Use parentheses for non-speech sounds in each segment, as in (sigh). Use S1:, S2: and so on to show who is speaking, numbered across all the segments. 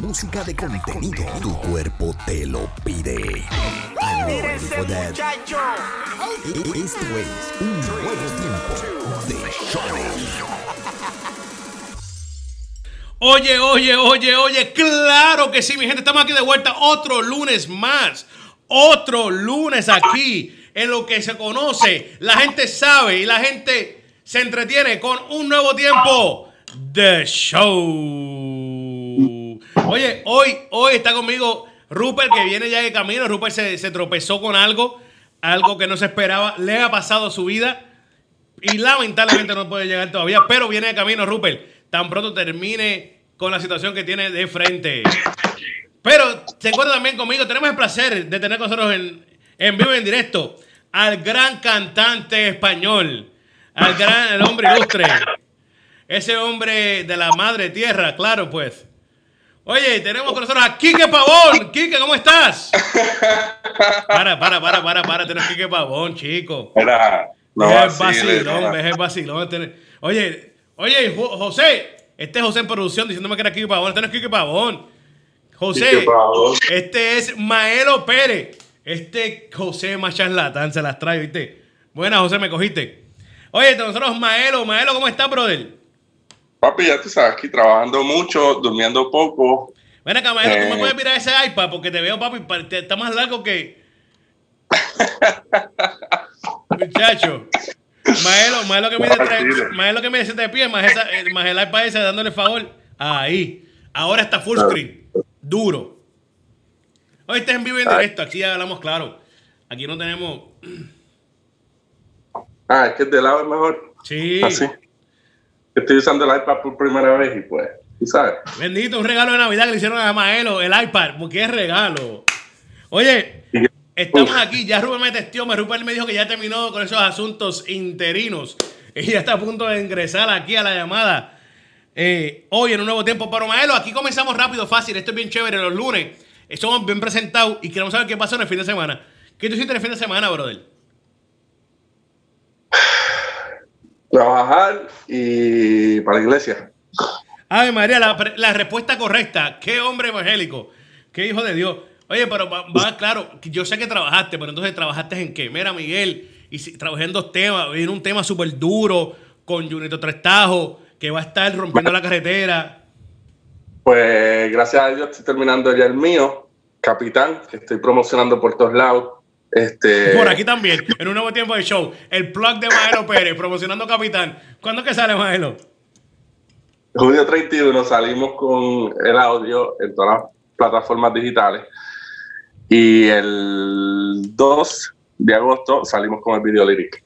S1: música de contenido. Tu cuerpo te lo pide. That? E- Esto es un nuevo tiempo de show.
S2: Oye, oye, oye, oye, claro que sí, mi gente, estamos aquí de vuelta otro lunes más. Otro lunes aquí en lo que se conoce, la gente sabe y la gente se entretiene con un nuevo tiempo de show. Oye, hoy, hoy está conmigo Rupert que viene ya de camino. Rupert se, se tropezó con algo, algo que no se esperaba, le ha pasado su vida y lamentablemente no puede llegar todavía, pero viene de camino Rupert. Tan pronto termine con la situación que tiene de frente. Pero se encuentra también conmigo. Tenemos el placer de tener con nosotros en, en vivo y en directo al gran cantante español, al gran el hombre ilustre, ese hombre de la madre tierra, claro pues. Oye, tenemos con nosotros a Quique Pavón. Quique, ¿cómo estás? Para, para, para, para, para. Tenemos Quique Pavón, chico.
S3: Era, no vaciles,
S2: vacilón, el vacilón. Oye, oye, Jo- José, este es José en producción diciéndome que era Kike Pavón. Este no es Kike Pavón. José,
S3: Quique Pavón.
S2: este es Maelo Pérez. Este José más charlatán se las trae, ¿viste? Buena, José, me cogiste. Oye, nosotros Maelo, Maelo, ¿cómo estás, brother?
S3: Papi, ya tú sabes, aquí trabajando mucho, durmiendo poco.
S2: Ven acá, Maelo, ¿tú me
S3: Eh.
S2: puedes mirar ese iPad? Porque te veo, papi, está más largo que... (laughs) Muchacho. Maelo, Maelo que mide tres-
S3: tranquilo.
S2: Maelo que mide siete pies, más, esa, eh, más el iPad ese dándole favor. Ahí. Ahora está full screen. Duro. Hoy estás en vivo y en directo. Aquí ya hablamos claro. Aquí no tenemos...
S3: Ah, es que de lado es mejor.
S2: Sí.
S3: Así. Estoy usando el iPad por primera vez y pues, tú sabes.
S2: Bendito, un regalo de Navidad que le hicieron a Maelo, el iPad, porque es regalo. Oye, estamos aquí, ya Rubén me testió, me Rubén me dijo que ya terminó con esos asuntos interinos y ya está a punto de ingresar aquí a la llamada. eh, hoy en un nuevo tiempo, pero Maelo, aquí comenzamos rápido, fácil, esto es bien chévere, los lunes estamos bien presentados y queremos saber qué pasó en el fin de semana. ¿Qué tú hiciste en el fin de semana, brother?
S3: Trabajar y para la iglesia.
S2: Ay, María, la, respuesta correcta. Qué hombre evangélico. Qué hijo de Dios. Oye, pero va, va, claro, yo sé que trabajaste, pero entonces trabajaste en qué? Mira, Miguel, y si, trabajé en dos temas. Viene un tema súper duro con Junito Trestajo, que va a estar rompiendo la carretera.
S3: Pues gracias a Dios estoy terminando ya el mío, Capitán, que estoy promocionando por todos lados. Este,
S2: Por aquí también, en un nuevo tiempo de show. El plug de Maelo Pérez, promocionando Capitán. ¿Cuándo que sale, Maelo?
S3: Julio 31 salimos con el audio en todas las plataformas digitales. Y el 2 de agosto salimos con el video lyric.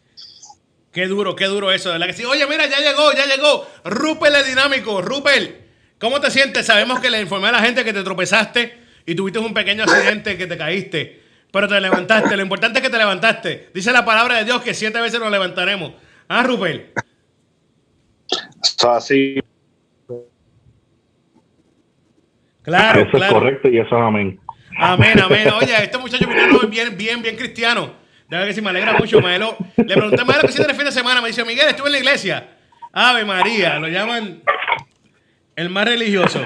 S2: Qué duro, qué duro eso, de verdad que sí. Oye, mira, ya llegó, ya llegó. Rupel el dinámico. Rupel, ¿cómo te sientes? Sabemos que le informé a la gente que te tropezaste y tuviste un pequeño accidente que te caíste, pero te levantaste. Lo importante es que te levantaste. Dice la palabra de Dios que siete veces nos levantaremos. Ah, Rupel.
S4: Así,
S2: Claro,
S4: eso es
S2: claro.
S4: correcto y eso es amén.
S2: Amén, amén. Oye, este muchacho vino bien, bien, bien cristiano. De verdad que sí, me alegra mucho, Maelo. Le pregunté a Maelo qué hiciste el fin de semana. Me dice, Miguel, estuve en la iglesia. Ave María, lo llaman el más religioso.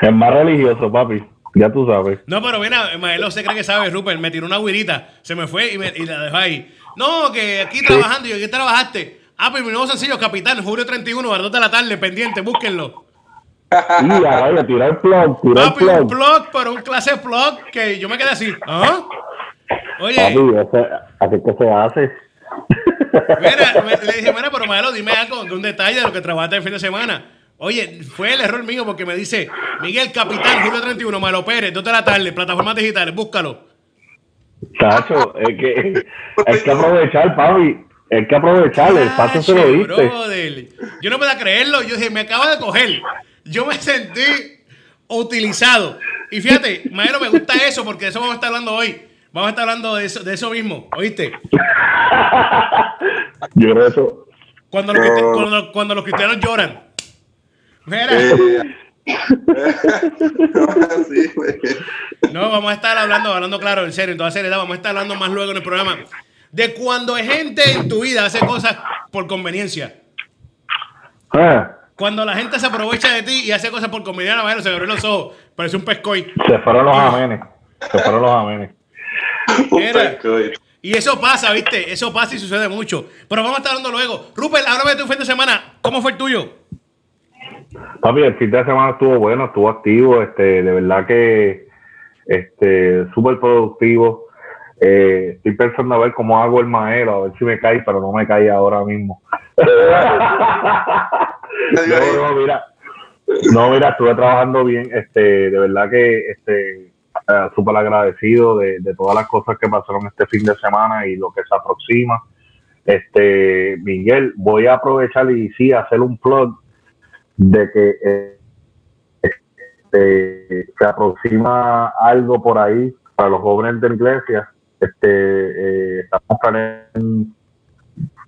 S4: Es más religioso, papi. Ya tú sabes.
S2: No, pero mira, Maelo se cree que sabe, Rupert. Me tiró una guirita, se me fue y, me- y la dejó ahí. No, que aquí trabajando. Y yo, ¿qué trabajaste? Ah, pues mi nuevo sencillo, Capitán, julio 31, a las 2 de la tarde, pendiente, búsquenlo.
S4: Y a (laughs) vaya, tira el plug, tira el
S2: Papi, un
S4: plug.
S2: blog, pero un clase blog que yo me quedé así. ¿Ah? Oye,
S4: Papi, así que se hace. (laughs)
S2: Mira, me- le dije, mira, pero Maelo, dime algo, de un detalle de lo que trabajaste el fin de semana. Oye, fue el error mío porque me dice, Miguel Capitán, Julio 31, Malo Pérez, 2 de la tarde, plataformas digitales, búscalo.
S4: Chacho, es que hay que aprovechar, papi. Hay que aprovechar. El paso se lo diste.
S2: brother. Yo no podía creerlo, yo dije, me acaba de coger. Yo me sentí utilizado. Y fíjate, Maelo, me gusta eso porque de eso vamos a estar hablando hoy. Vamos a estar hablando de eso, de eso mismo, ¿oíste?
S4: Yo creo eso.
S2: Cuando los, cristi- cuando, cuando los cristianos lloran. Mira.
S3: Eh. (laughs) (laughs)
S2: No, vamos a estar hablando, hablando claro, en serio, en toda seriedad, vamos a estar hablando más luego en el programa de cuando hay gente en tu vida hace cosas por conveniencia.
S4: Ah,
S2: Cuando la gente se aprovecha de ti y hace cosas por comediar, bueno, se abrió los ojos. Parece un pescoy.
S4: Se fueron los amenes. Se fueron los amenes.
S2: Era. Y eso pasa, ¿viste? Eso pasa y sucede mucho. Pero vamos a estar hablando luego. Rupert, háblame de tu fin de semana. ¿Cómo fue el tuyo?
S4: Papi, el fin de semana estuvo bueno, estuvo activo, este, de verdad que este, súper productivo. Eh, estoy pensando a ver cómo hago el maero, a ver si me cae, pero no me cae ahora mismo. (laughs) no, no, mira, no, mira, estuve trabajando bien, este, de verdad que este, eh, súper agradecido de, de todas las cosas que pasaron este fin de semana y lo que se aproxima. Este, Miguel, voy a aprovechar y sí, hacer un plug de que eh, este, se aproxima algo por ahí para los jóvenes de la iglesia. Este, eh, estamos planeando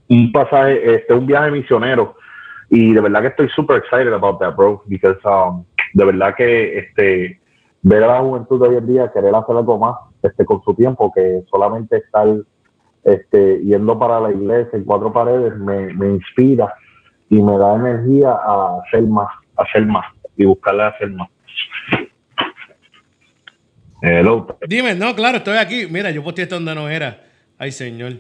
S4: un pasaje, este, un viaje misionero. Y de verdad que estoy super excited about that, bro, because um, de verdad que este, ver a la juventud de hoy en día querer hacer algo más este, con su tiempo que solamente estar este, yendo para la iglesia en cuatro paredes me, me inspira y me da energía a hacer más, a hacer más y buscarle hacer más. Hello.
S2: Dime, no, claro, estoy aquí. Mira, yo posteé esto donde no era. Ay, señor.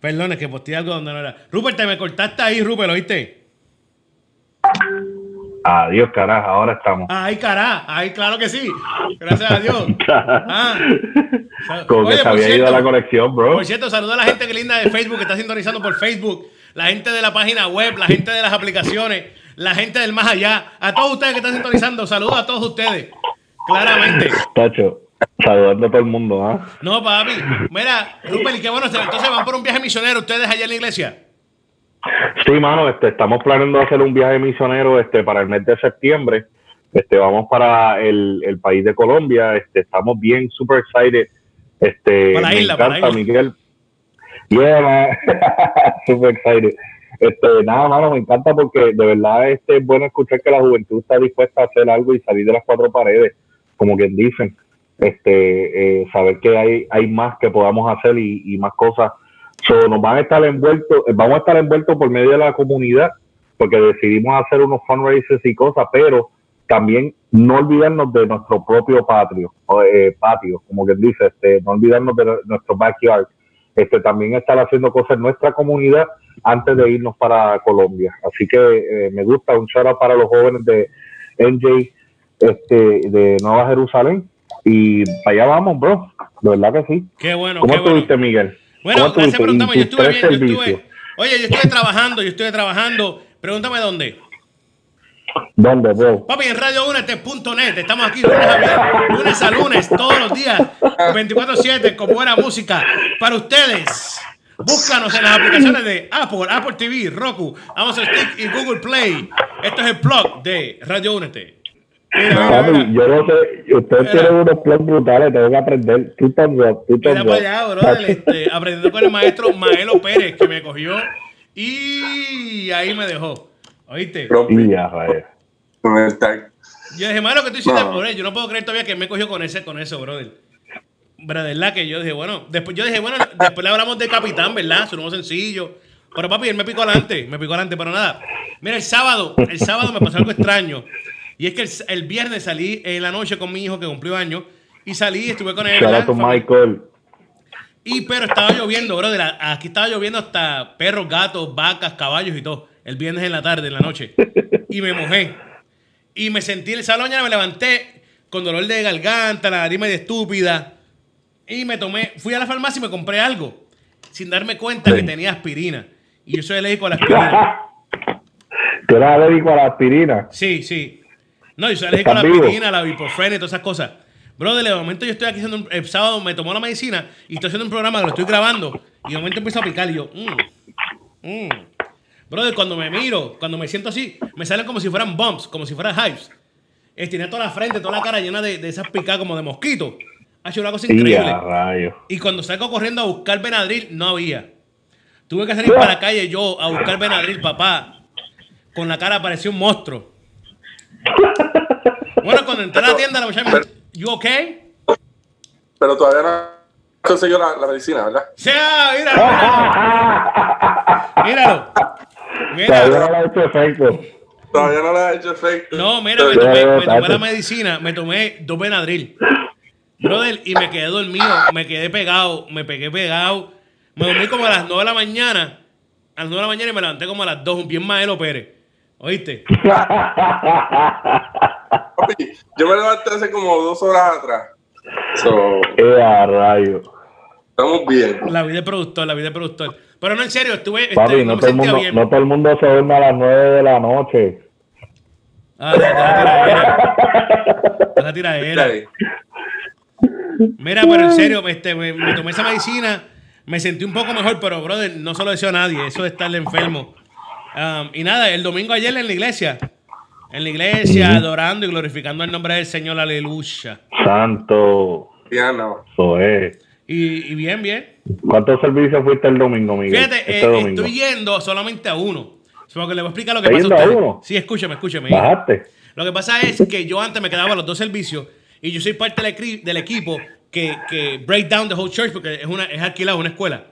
S2: Perdón, es que posteé algo donde no era. Rupert, te me cortaste ahí, Rupert, ¿oíste?
S4: Adiós, carajo, ahora estamos.
S2: Ay, cará. Ay, claro que sí. Gracias a Dios. (laughs) Ah.
S4: Como que se había ido
S2: cierto,
S4: la conexión, bro.
S2: Por cierto, saluda a la gente que linda de Facebook que está sintonizando por Facebook, la gente de la página web, la gente de las aplicaciones, la gente del más allá, a todos ustedes que están sintonizando, saludos a todos ustedes. Claramente.
S4: Tacho, saludando a todo el mundo, ¿ah?
S2: No, papi. Mira, Rupert, y qué bueno, entonces van por un viaje misionero ustedes allá en la iglesia.
S4: Sí, mano, este, estamos planeando hacer un viaje misionero este, para el mes de septiembre. Este, vamos para el, el país de Colombia. Este, estamos bien, super excited. Este,
S2: Para la
S4: me
S2: isla, para la
S4: encanta,
S2: isla.
S4: Yeah, (laughs) man. super excited. Este, nada, mano, me encanta porque de verdad este, es bueno escuchar que la juventud está dispuesta a hacer algo y salir de las cuatro paredes, como quien dicen. Este, eh, saber que hay, hay más que podamos hacer y, más cosas. So, nos van a estar envueltos, eh, vamos a estar envueltos por medio de la comunidad, porque decidimos hacer unos fundraisers y cosas, pero también no olvidarnos de nuestro propio patio, eh, patio, como quien dice, este, no olvidarnos de nuestro backyard. Este, también estar haciendo cosas en nuestra comunidad antes de irnos para Colombia. Así que eh, me gusta un shout out para los jóvenes de NJ este, de Nueva Jerusalén. Y para allá vamos, bro. De verdad que sí.
S2: Qué bueno,
S4: ¿Cómo
S2: qué bueno.
S4: estuviste, Miguel?
S2: Bueno,
S4: ¿Cómo
S2: gracias.
S4: ¿Y
S2: Yo estuve bien, yo estuve. Oye, yo estuve trabajando, yo estuve trabajando. Pregúntame dónde.
S4: ¿Dónde, bro?
S2: Papi, en radioúnete.net. Estamos aquí lunes a, viernes, lunes a lunes, todos los días, 24-7, con buena música para ustedes. Búscanos en las aplicaciones de Apple, Apple TV, Roku, Amazon Stick y Google Play. Esto es el blog de Radio Únete. Mira, mira,
S4: Papi,
S2: mira.
S4: yo no sé, ustedes
S2: Mira.
S4: tienen unos planes brutales, tengo que aprender. Tú también, tú
S2: Mira
S4: también.
S2: para allá, brother, este, aprendiendo con el maestro Maelo Pérez, que me cogió y ahí me dejó. ¿Oíste?
S3: Rompi
S4: Y ya, joder.
S3: con el tag.
S2: Yo dije, malo que tú hiciste
S3: No.
S2: por él. Yo no puedo creer todavía que me cogió con ese, con eso, brother. De verdad que yo dije, bueno, después yo dije, bueno, después le hablamos de Capitán, ¿verdad? Su nuevo sencillo. Pero papi, él me picó adelante, me picó adelante, pero nada. Mira, el sábado, el sábado me pasó algo extraño. Y es que el, el viernes salí en la noche con mi hijo que cumplió años. Y salí, estuve con él. Fam-
S4: Michael.
S2: Y pero estaba lloviendo, brother. Aquí estaba lloviendo hasta perros, gatos, vacas, caballos y todo. El viernes en la tarde, en la noche. Y me mojé. Y me sentí en el salón, ya me levanté con dolor de garganta, la nariz medio estúpida. Y me tomé, fui a la farmacia y me compré algo. Sin darme cuenta que tenía aspirina. Y yo soy alérgico a la aspirina. (laughs)
S4: Tú eres alérgico a la aspirina.
S2: Sí, sí. No, yo soy alérgico a la aspirina, a la ibuprofeno y todas esas cosas. Brother, de momento yo estoy aquí haciendo un, el sábado me tomó la medicina y estoy haciendo un programa que lo estoy grabando y de momento empiezo a picar y yo, mm, mm. Brother, cuando me miro, cuando me siento así, me salen como si fueran bumps, como si fueran hives. Eh, Tenía toda la frente, toda la cara llena de, de esas picadas como de mosquito. Ha hecho una cosa increíble. Y cuando salgo corriendo a buscar Benadryl, no había. Tuve que salir para la calle yo a buscar Benadryl, papá. Con la cara parecía un monstruo. Bueno, cuando entré a la tienda, la muchacha me dijo, ¿You okay?
S3: Pero todavía no consiguió la, la medicina, ¿verdad?
S2: sea, míralo, (laughs) míralo. Míralo.
S4: Todavía no le ha hecho efecto.
S3: Todavía no le ha hecho efecto.
S2: No, mira, me tomé, me tomé la medicina, me tomé dos Benadryl. Brother, y me quedé dormido, me quedé pegado, me pegué pegado. Me dormí como a las 9 de la mañana. A las 9 de la mañana y me levanté como a las 2, bien Maelo Pérez. ¿Oíste? (laughs)
S3: Papi, yo me levanté hace como dos horas atrás. So,
S4: ¡Qué a rayo!
S3: estamos bien.
S2: La vida de productor, la vida de productor. Pero no, en serio, estuve. este,
S4: Papi, no
S2: me
S4: todo, el mundo,
S2: bien.
S4: no todo el mundo se duerme a las 9 de la noche.
S2: Ah, deja la tiradera. Mira, pero en serio, este, me, me tomé esa medicina, me sentí un poco mejor, pero brother, no se lo deseo a nadie, eso de estar enfermo. Um, y nada, el domingo ayer en la iglesia, en la iglesia, adorando y glorificando el nombre del Señor, aleluya.
S4: Santo.
S3: Ya no.
S2: Y bien, bien.
S4: ¿Cuántos servicios fuiste el domingo, Miguel?
S2: Fíjate,
S4: este
S2: eh,
S4: domingo.
S2: estoy yendo solamente a uno. Porque le voy a explicar lo que
S4: ¿Estás
S2: pasa a
S4: uno?
S2: Sí, escúchame, escúchame.
S4: ¿Bajaste?
S2: Lo que pasa es que yo antes me quedaba a los dos servicios y yo soy parte del, equi- del equipo que, que break down the whole church porque es, una, es alquilado, una escuela.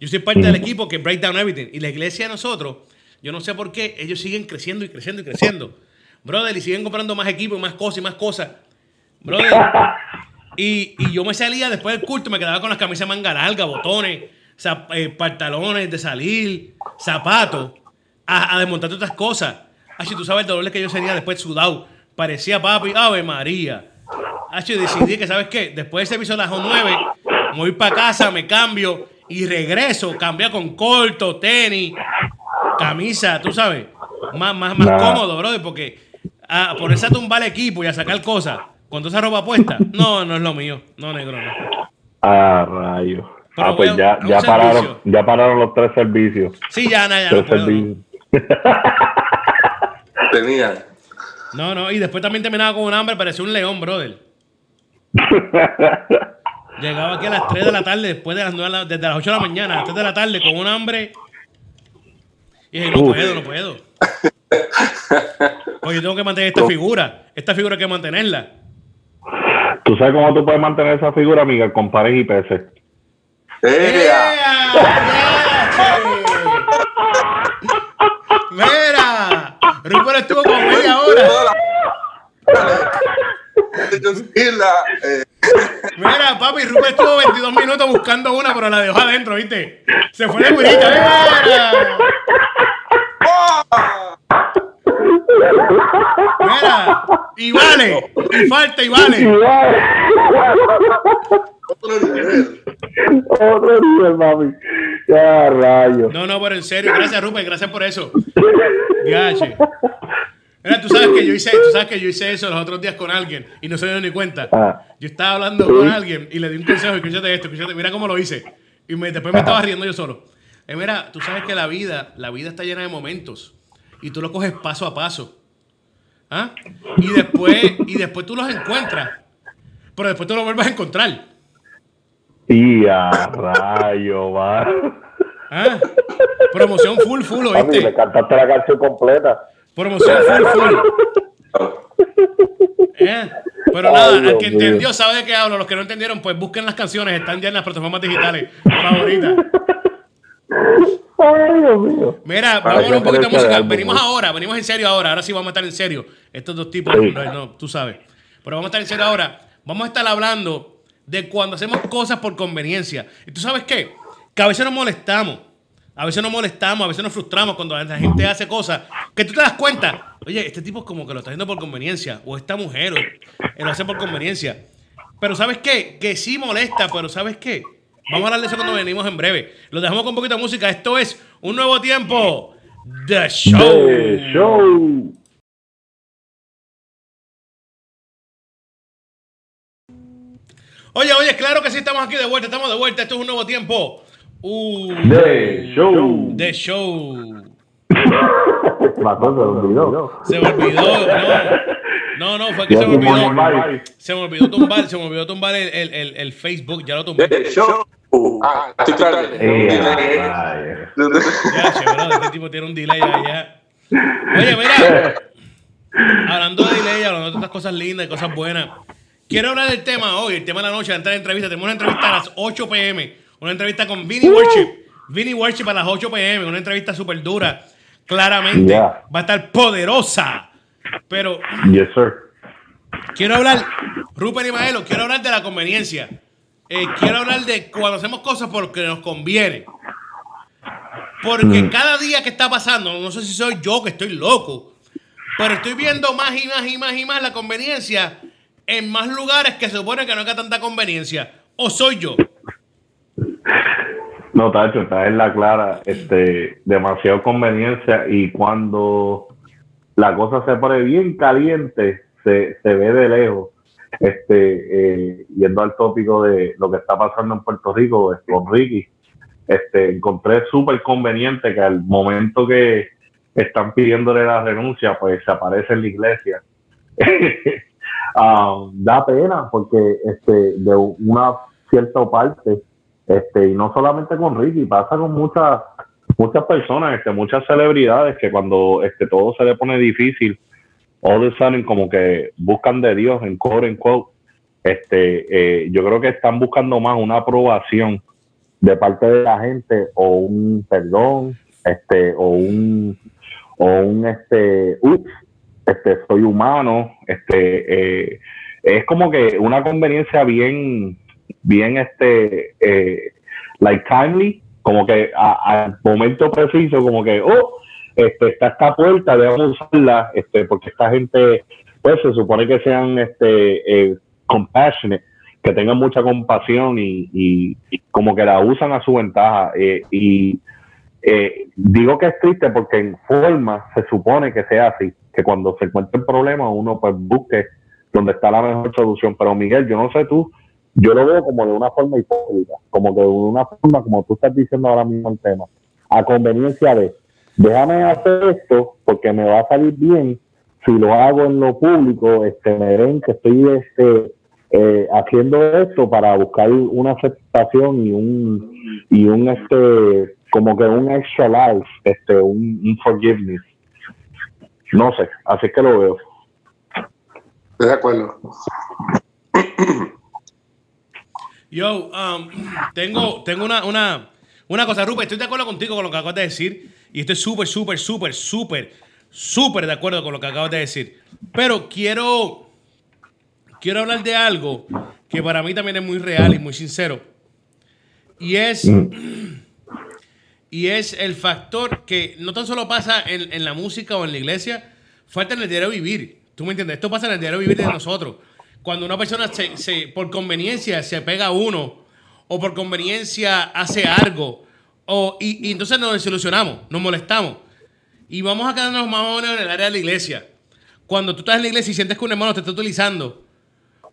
S2: Yo soy parte del equipo que break down everything. Y la iglesia de nosotros, yo no sé por qué, ellos siguen creciendo y creciendo y creciendo. Brother, y siguen comprando más equipos y más cosas y más cosas. Brother. (laughs) Y, y yo me salía después del culto, me quedaba con las camisas manga larga, botones, eh, pantalones de salir, zapatos, a, a desmontar todas estas cosas. Así tú sabes el dolor que yo tenía después sudado. Parecía papi, Ave María. Así decidí que, ¿sabes qué? Después del servicio a las 9, me voy para casa, me cambio y regreso. Cambia con corto, tenis, camisa, tú sabes. Más, más, más
S4: Nah.
S2: cómodo, brother, porque a ponerse a tumbar el equipo y a sacar cosas con toda esa ropa puesta, no, no es lo mío. No, negro, no.
S4: Ah, rayo.
S2: Pero
S4: Ah, pues
S2: a-
S4: ya,
S2: a
S4: ya, pararon,
S2: servicio.
S4: ya pararon los tres servicios.
S2: Sí, ya, no, ya no
S4: Tres
S2: puedo. No. (laughs)
S4: servicios.
S3: Tenían.
S2: no, no, y después también terminaba con un hambre, parecía un león, brother. (laughs) Llegaba aquí a las 3 de la tarde, después de las 9, de la- desde las 8 de la mañana, a las 3 de la tarde, con un hambre. Y dije, no
S4: Uf.
S2: puedo, no puedo. (laughs) Oye, tengo que mantener esta figura. Esta figura hay que mantenerla.
S4: ¿Tú sabes cómo tú puedes mantener esa figura, Miguel? Con pares y peces.
S3: ¡Ea!
S2: ¡Mira! Rupert estuvo como media hora.
S3: Eh,
S2: Mira, papi, Rupert estuvo 22 minutos buscando una, pero la dejó adentro, ¿viste? Se fue de burita. ¡Mira! Mira, y vale, y falta y vale.
S3: otro nivel.
S4: Otro nivel, mami. Ya, rayo.
S2: No, no, pero en serio, gracias Rupert, gracias por eso. Gache. Mira, tú sabes que yo hice, tú sabes que yo hice eso los otros días con alguien y no se dio ni cuenta.
S4: Ah.
S2: Yo estaba hablando con alguien y le di un consejo, escúchate esto, escúchate, mira cómo lo hice. Y me- después me estaba riendo yo solo. Eh, mira, tú sabes que la vida, la vida está llena de momentos y tú lo coges paso a paso. ¿Ah? Y después, y después tú los encuentras, pero después tú los vuelves a encontrar.
S4: Y a rayo, va.
S2: ¿Ah? Promoción full, full,
S4: Papi, le
S2: ¿oíste?
S4: cantaste la canción completa.
S2: Promoción full, full. ¿Eh? Pero
S4: Ay,
S2: nada,
S4: Dios
S2: el que entendió sabe de qué hablo. Los que no entendieron, pues busquen las canciones. Están ya en las plataformas digitales favoritas.
S4: Ay, Dios mío.
S2: Mira, vamos un poquito de música. Venimos ahora, venimos en serio ahora. Ahora sí vamos a estar en serio. Estos dos tipos,
S4: Sí.
S2: no, no, tú sabes. Pero vamos a estar en serio ahora. Vamos a estar hablando de cuando hacemos cosas por conveniencia. ¿Y tú sabes qué? Que a veces nos molestamos. A veces nos molestamos, a veces nos frustramos cuando la gente hace cosas que tú te das cuenta. Oye, este tipo es como que lo está haciendo por conveniencia. O esta mujer o, eh, lo hace por conveniencia. Pero ¿sabes qué? Que sí molesta, pero ¿sabes qué? Vamos a hablar de eso cuando venimos en breve. Lo dejamos con un poquito de música. Esto es un nuevo tiempo. The Show.
S4: The show.
S2: Oye, oye, claro que sí, estamos aquí de vuelta, estamos de vuelta. Esto es un nuevo tiempo. Uh,
S4: The show.
S2: The Show. (laughs)
S4: Se olvidó.
S2: Se me olvidó, no. No, fue que se me
S4: el
S2: olvidó. Se me olvidó tumbar, se me olvidó tumbar el, el, el, el Facebook, ya lo tumbé.
S3: The show. Ah, estoy tarde.
S4: Eh,
S2: che, bro, este tipo tiene un delay allá. Oye, mira, hablando de delay, hablando de otras cosas lindas y cosas buenas. Quiero hablar del tema hoy, el tema de la noche, antes de la entrevista. Tenemos una entrevista a las 8 pm, una entrevista con Vinny Worship. Vinny Worship a las 8 pm, una entrevista súper dura claramente
S4: Yeah.
S2: va a estar poderosa. Pero
S4: Yes, sir.
S2: quiero hablar, Rupert y Maelo, quiero hablar de la conveniencia. Eh, quiero hablar de cuando hacemos cosas porque nos conviene. Porque
S4: Mm.
S2: cada día que está pasando, no sé si soy yo que estoy loco, pero estoy viendo más y más y más y más la conveniencia en más lugares que se supone que no hay tanta conveniencia. ¿O soy yo?
S4: No, Tacho, estás en la clara. Este, demasiado conveniencia y cuando la cosa se pone bien caliente, se, se ve de lejos. Este, eh, yendo al tópico de lo que está pasando en Puerto Rico con Ricky, este, encontré súper conveniente que al momento que están pidiéndole la renuncia, pues se aparece en la iglesia. (laughs) Ah, da pena porque este, de una cierta parte, este, y no solamente con Ricky, pasa con muchas muchas personas, este, muchas celebridades que cuando este, todo se le pone difícil, a sudden como que buscan de Dios en quote en quote. Este, eh, yo creo que están buscando más una aprobación de parte de la gente o un perdón, este, o un, o un, este, ups, este, soy humano, este, eh, es como que una conveniencia bien, bien, este, eh, like timely, como que al momento preciso, como que, oh, este, está esta puerta, debemos usarla, este, porque esta gente, pues se supone que sean, este, eh, compassionate, que tengan mucha compasión y, y- y como que la usan a su ventaja. eh, y eh, digo que es triste porque en forma se supone que sea así, que cuando se encuentra el problema uno pues busque donde está la mejor solución. Pero Miguel, yo no sé tú, yo lo veo como de una forma hipócrita, como que de una forma, como tú estás diciendo ahora mismo el tema, a conveniencia de, déjame hacer esto porque me va a salir bien, si lo hago en lo público, este, me ven que estoy este, eh, haciendo esto para buscar una aceptación y un y un este como que un extra life, este, un, un forgiveness. No sé, así que lo veo.
S3: De acuerdo.
S2: Yo, um, tengo, tengo una, una, una cosa, Rupert, estoy de acuerdo contigo con lo que acabas de decir. Y estoy súper, súper, súper, súper, súper de acuerdo con lo que acabas de decir. Pero quiero, quiero hablar de algo que para mí también es muy real y muy sincero. Y es, y es el factor que no tan solo pasa en, en la música o en la iglesia, falta en el diario vivir. ¿Tú me entiendes? Esto pasa en el diario vivir de nosotros. Cuando una persona se, se- por conveniencia se pega a uno o por conveniencia hace algo o, y, entonces nos desilusionamos, nos molestamos y vamos a quedarnos más o menos en el área de la iglesia. Cuando tú estás en la iglesia y sientes que un hermano te está utilizando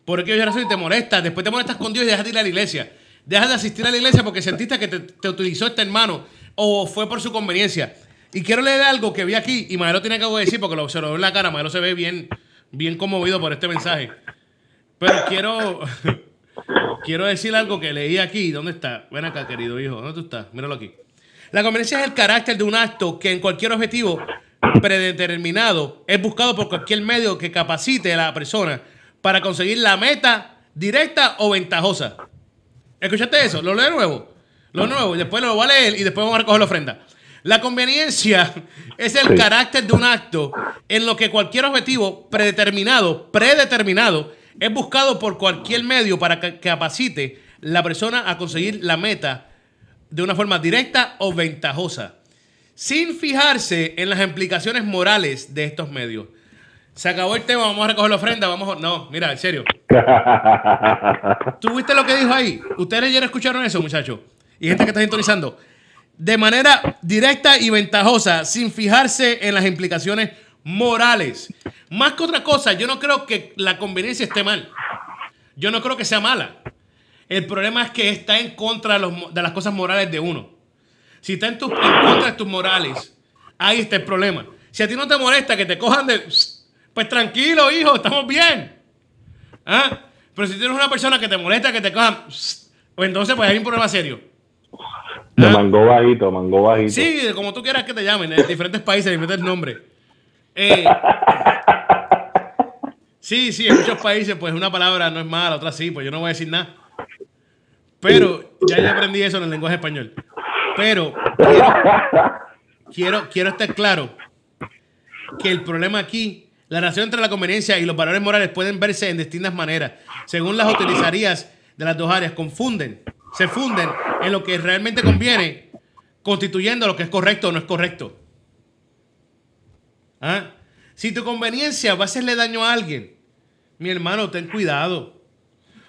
S2: por aquella razón y te molestas, después te molestas con Dios y dejas de ir a la iglesia. Dejas de asistir a la iglesia porque sentiste que te, te utilizó este hermano o fue por su conveniencia. Y quiero leer algo que vi aquí y Maelo tiene que decir porque lo, se lo en la cara. Maelo se ve bien, bien conmovido por este mensaje. Pero quiero, (laughs) quiero decir algo que leí aquí. ¿Dónde está? Ven acá, querido hijo. ¿Dónde tú estás? Míralo aquí. La conveniencia es el carácter de un acto que en cualquier objetivo predeterminado es buscado por cualquier medio que capacite a la persona para conseguir la meta directa o ventajosa. ¿Escuchaste eso? Lo leo de nuevo. Lo nuevo. Y después lo voy a leer y después vamos a recoger la ofrenda. La conveniencia (laughs) es el
S4: Sí.
S2: carácter de un acto en lo que cualquier objetivo predeterminado, predeterminado, es buscado por cualquier medio para que capacite la persona a conseguir la meta de una forma directa o ventajosa, sin fijarse en las implicaciones morales de estos medios. Se acabó el tema, vamos a recoger la ofrenda, vamos a... No, mira, en serio. (laughs) ¿Tú viste lo que dijo ahí? ¿Ustedes ayer escucharon eso, muchachos? Y gente que está sintonizando. De manera directa y ventajosa, sin fijarse en las implicaciones morales. Más que otra cosa, yo no creo que la conveniencia esté mal. Yo no creo que sea mala. El problema es que está en contra de, los mo- de las cosas morales de uno. Si está en, tu- en contra de tus morales, ahí está el problema. Si a ti no te molesta que te cojan de... Pues tranquilo, hijo, estamos bien. ¿Ah? Pero si tienes una persona que te molesta que te cojan... Pues entonces pues hay un problema serio.
S4: De
S2: ¿Ah?
S4: mango bajito, mango bajito.
S2: Sí, como tú quieras que te llamen, en diferentes países, diferentes nombres. Eh, sí, sí, en muchos países, pues una palabra no es mala, otra sí, pues yo no voy a decir nada. Pero ya yo aprendí eso en el lenguaje español. Pero quiero, quiero, quiero estar claro que el problema aquí, la relación entre la conveniencia y los valores morales pueden verse en distintas maneras. Según las utilizarías de las dos áreas, confunden, se funden en lo que realmente conviene, constituyendo lo que es correcto o no es correcto. ¿Ah? Si tu conveniencia va a hacerle daño a alguien, mi hermano, ten cuidado.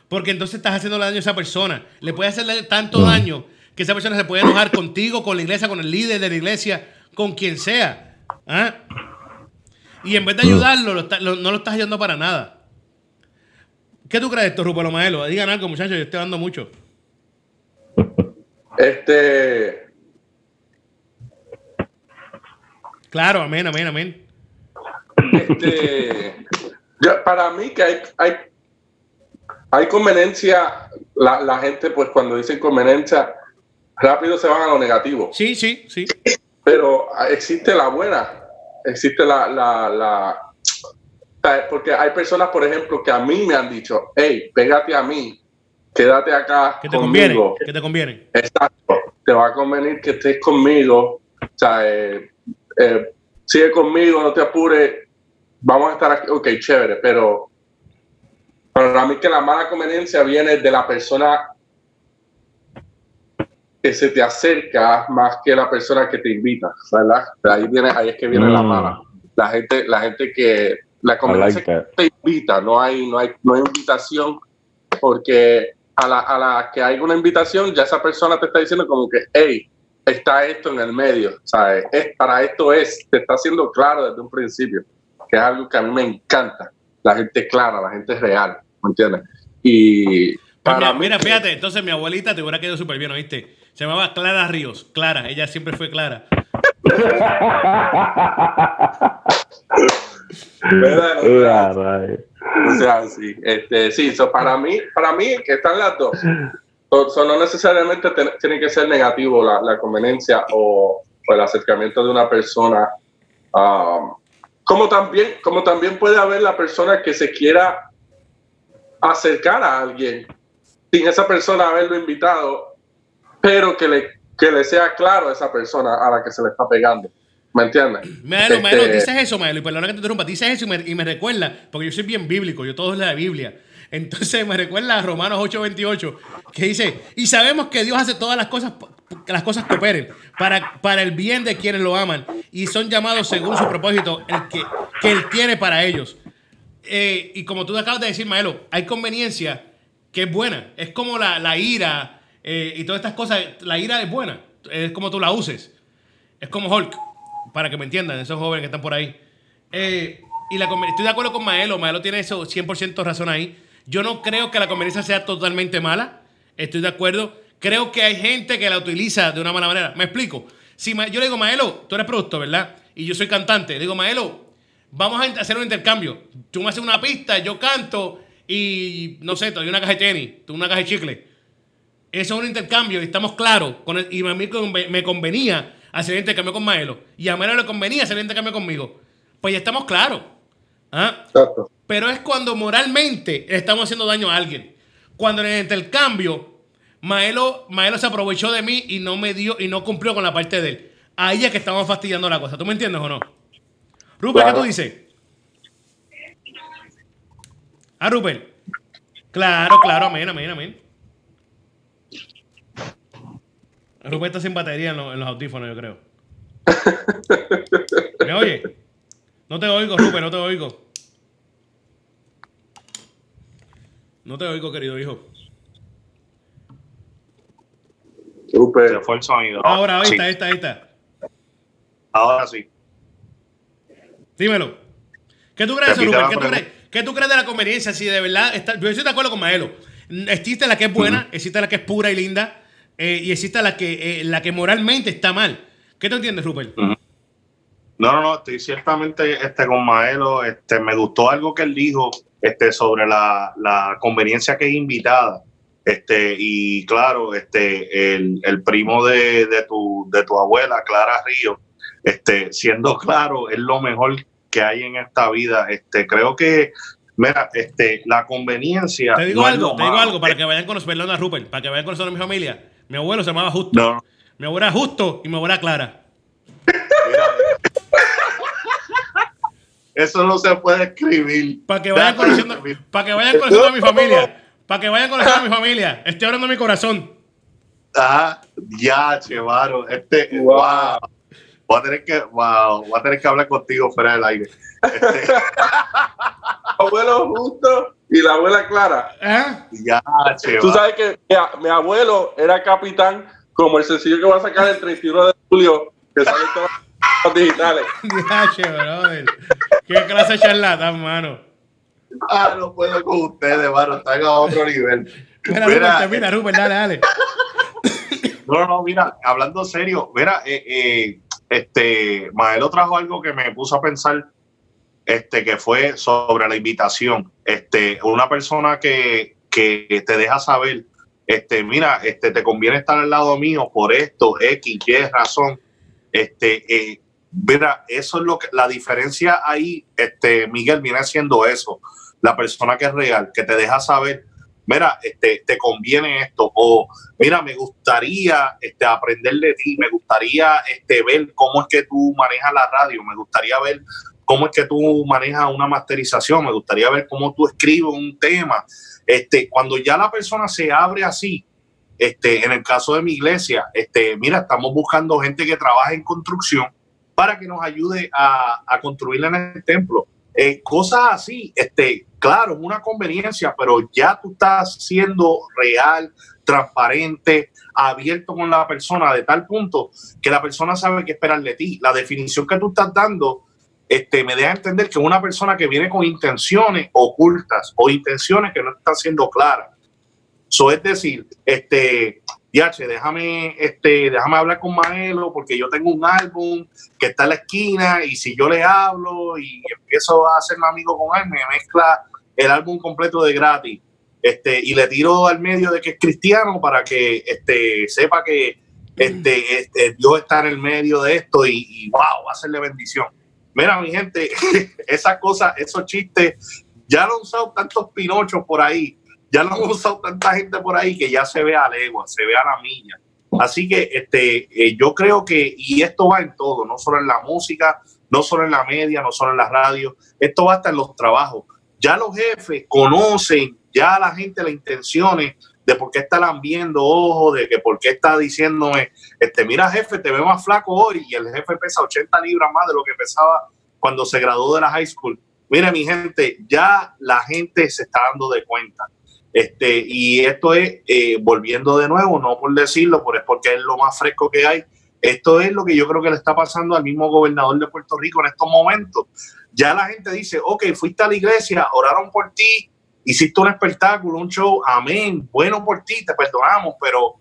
S2: Porque entonces estás haciendo daño a esa persona. Le puede hacerle tanto daño que esa persona se puede enojar contigo, con la iglesia, con el líder de la iglesia, con quien sea. ¿Ah? Y en vez de ayudarlo, no lo estás ayudando para nada. ¿Qué tú crees de esto, Rupelo Maelo? Digan algo, muchachos, yo estoy dando mucho.
S3: Este.
S2: Claro, amén, amén, amén.
S3: Este, para mí que hay, hay, hay conveniencia, la, la, gente pues cuando dicen conveniencia, rápido se van a lo negativo.
S2: Sí, sí, sí.
S3: Pero existe la buena, existe la, la, la porque hay personas, por ejemplo, que a mí me han dicho, hey, pégate a mí, quédate acá
S2: que te conviene, que te conviene.
S3: Exacto, te va a convenir que estés conmigo, o sea, eh, eh, sigue conmigo, no te apures, vamos a estar aquí, ok, chévere, pero para mí que la mala conveniencia viene de la persona que se te acerca más que la persona que te invita, ¿verdad? Ahí, viene, ahí es que viene la mm. mala. La gente, la gente que la conveniencia que te invita, no hay, no hay, no hay invitación, porque a la, a la que hay una invitación, ya esa persona te está diciendo como que, hey, está esto en el medio, ¿sabes? Es, para esto es, te está haciendo claro desde un principio, que es algo que a mí me encanta, la gente clara, la gente real, ¿me entiendes? Y
S2: pues para mira, fíjate, entonces mi abuelita te hubiera quedado súper bien, ¿oíste? Se llamaba Clara Ríos, Clara, ella siempre fue Clara. (laughs)
S3: o sea, sí, este, sí, para mí, para mí que están las dos no necesariamente tiene que ser negativo la, conveniencia o, el acercamiento de una persona. Um, como, también, como también puede haber la persona que se quiera acercar a alguien sin esa persona haberlo invitado, pero que le, que le sea claro a esa persona a la que se le está pegando. ¿Me entiendes?
S2: Melo, Melo, este dices eso, Melo, y perdona que te interrumpa, dices eso y me, y me recuerda, porque yo soy bien bíblico, yo todo es la Biblia. Entonces me recuerda a Romanos 8:28, que dice, y sabemos que Dios hace todas las cosas, que las cosas cooperen para, para el bien de quienes lo aman y son llamados según su propósito, el que, que Él tiene para ellos. Eh, y como tú acabas de decir, Maelo, hay conveniencia que es buena. Es como la, ira eh, y todas estas cosas. La ira es buena. Es como tú la uses. Es como Hulk, para que me entiendan, esos jóvenes que están por ahí. Eh, y la, estoy de acuerdo con Maelo. Maelo tiene eso 100% razón ahí. Yo no creo que la conveniencia sea totalmente mala. Estoy de acuerdo. Creo que hay gente que la utiliza de una mala manera. Me explico. Si yo le digo, Maelo, tú eres producto, ¿verdad? Y yo soy cantante. Le digo, Maelo, vamos a hacer un intercambio. Tú me haces una pista, yo canto y no sé, te doy una caja de tenis, tú una caja de chicle. Eso es un intercambio y estamos claros. Y a mí me convenía hacer el intercambio con Maelo. Y a Maelo le convenía hacer el intercambio conmigo. Pues ya estamos claros. ¿Ah? Pero es cuando moralmente le estamos haciendo daño a alguien. Cuando en el intercambio, Maelo, Maelo se aprovechó de mí y no me dio y no cumplió con la parte de él. Ahí es que estamos fastidiando la cosa. ¿Tú me entiendes o no? Rupert, ¿qué tú dices? Ah, Rupert. Claro, claro, amén, amén, amén. Rupert está sin batería en los, en los audífonos, yo creo. (laughs) ¿Me oye? No te oigo, Rupert, no te oigo. No te oigo, querido hijo.
S3: Rupert.
S5: Se fue el sonido.
S2: Ahora, ahí está, ahí está, ahí está.
S5: Ahora sí.
S2: Dímelo. ¿Qué tú crees, Rupert? ¿Qué tú crees? ¿Qué tú crees de la conveniencia? Si de verdad está, yo estoy de acuerdo con Maelo. Existe la que es buena, existe la que es pura y linda, eh, y existe la que, eh, la que moralmente está mal. ¿Qué tú entiendes, Rupert?
S5: No, no, no, estoy ciertamente este, con Maelo. Este, me gustó algo que él dijo este, sobre la, conveniencia que es invitada. Este, y claro, este, el, primo de, tu, de tu abuela, Clara Río, este, siendo claro, es lo mejor que hay en esta vida. Este, creo que, mira, este, la conveniencia.
S2: Te digo algo, te digo algo para que vayan con perdón a Rupert, para que vayan con a mi familia. Mi abuelo se llamaba Justo. Mi abuela Justo y mi abuela Clara.
S5: Eso no se puede escribir.
S2: Para que vayan conociendo, para que vayan conociendo a mi familia. Para que vayan conociendo a mi familia. Estoy abriendo mi corazón.
S5: Ah, ya, chevaro. Este, wow. Voy a tener que, wow, voy a tener que hablar contigo fuera del aire. Este, (laughs)
S3: abuelo justo y la abuela Clara.
S2: ¿Ah?
S5: ya, chevaro.
S3: Tú sabes que mi, mi abuelo era capitán como el sencillo que va a sacar el 31 de julio, que sale todos los digitales. (laughs)
S2: Diache, brother. Qué clase de charlatán, mano.
S5: Ah, no puedo con ustedes, mano. Están a otro nivel.
S2: Mira,
S5: Mira,
S2: Rupert, mira, Rupert, dale, dale.
S5: No, no, mira, hablando serio, mira, eh, eh, este, Maelo trajo algo que me puso a pensar, este, que fue sobre la invitación. Este, una persona que, que te deja saber, este, mira, este, te conviene estar al lado mío por esto, X, Y razón. Este, eh, mira, eso es lo que, la diferencia ahí, este, Miguel, viene siendo eso. La persona que es real, que te deja saber, mira, este, te conviene esto, o mira, me gustaría este, aprender de ti, me gustaría este, ver cómo es que tú manejas la radio, me gustaría ver cómo es que tú manejas una masterización, me gustaría ver cómo tú escribes un tema. Este, cuando ya la persona se abre así, este, en el caso de mi iglesia, este, mira, estamos buscando gente que trabaje en construcción para que nos ayude a, a construir en el templo. Eh, cosas así, este, claro, es una conveniencia, pero ya tú estás siendo real, transparente, abierto con la persona de tal punto que la persona sabe qué esperar de ti. La definición que tú estás dando este, me deja entender que una persona que viene con intenciones ocultas o intenciones que no están siendo claras. So, es decir, este, Yache, déjame, este, déjame hablar con Maelo porque yo tengo un álbum que está en la esquina y si yo le hablo y empiezo a hacerme amigo con él, me mezcla el álbum completo de gratis. Este, y le tiro al medio de que es cristiano para que este, sepa que este, este, Dios está en el medio de esto y, wow, va a hacerle bendición. Mira, mi gente, (laughs) esas cosas, esos chistes, ya han usado tantos pinochos por ahí, ya lo han usado tanta gente por ahí que ya se ve a legua, se ve a la milla. Así que este, eh, yo creo que, y esto va en todo, no solo en la música, no solo en la media, no solo en la radio, esto va hasta en los trabajos. Ya los jefes conocen, ya la gente las intenciones de por qué están viendo ojo, de que por qué está diciéndome, este, mira jefe, te veo más flaco hoy y el jefe pesa 80 libras más de lo que pesaba cuando se graduó de la high school. Mire mi gente, ya la gente se está dando de cuenta. Este, y esto es, eh, volviendo de nuevo, no por decirlo, pero es porque es lo más fresco que hay. Esto es lo que yo creo que le está pasando al mismo gobernador de Puerto Rico en estos momentos. Ya la gente dice, ok, fuiste a la iglesia, oraron por ti, hiciste un espectáculo, un show, amén, bueno por ti, te perdonamos, pero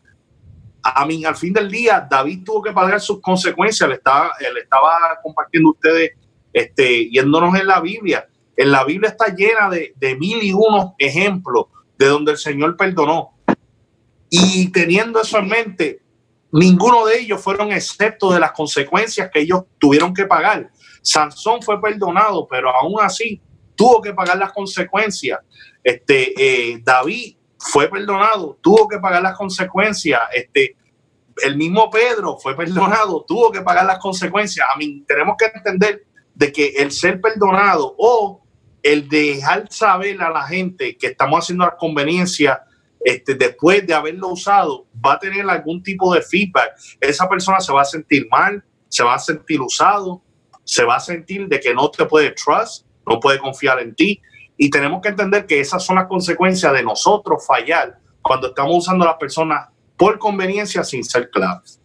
S5: a mí, al fin del día, David tuvo que pagar sus consecuencias, le estaba, estaba compartiendo a ustedes, este, yéndonos en la Biblia. En la Biblia está llena de, de mil y unos ejemplos de donde el Señor perdonó. Y teniendo eso en mente, ninguno de ellos fueron excepto de las consecuencias que ellos tuvieron que pagar. Sansón fue perdonado, pero aún así tuvo que pagar las consecuencias. Este, eh, David fue perdonado, tuvo que pagar las consecuencias. Este, el mismo Pedro fue perdonado, tuvo que pagar las consecuencias. A mí tenemos que entender de que el ser perdonado o el dejar saber a la gente que estamos haciendo la conveniencia este, después de haberlo usado, va a tener algún tipo de feedback. Esa persona se va a sentir mal, se va a sentir usado, se va a sentir de que no te puede trust, no puede confiar en ti. Y tenemos que entender que esas son las consecuencias de nosotros fallar cuando estamos usando a las personas por conveniencia sin ser claros.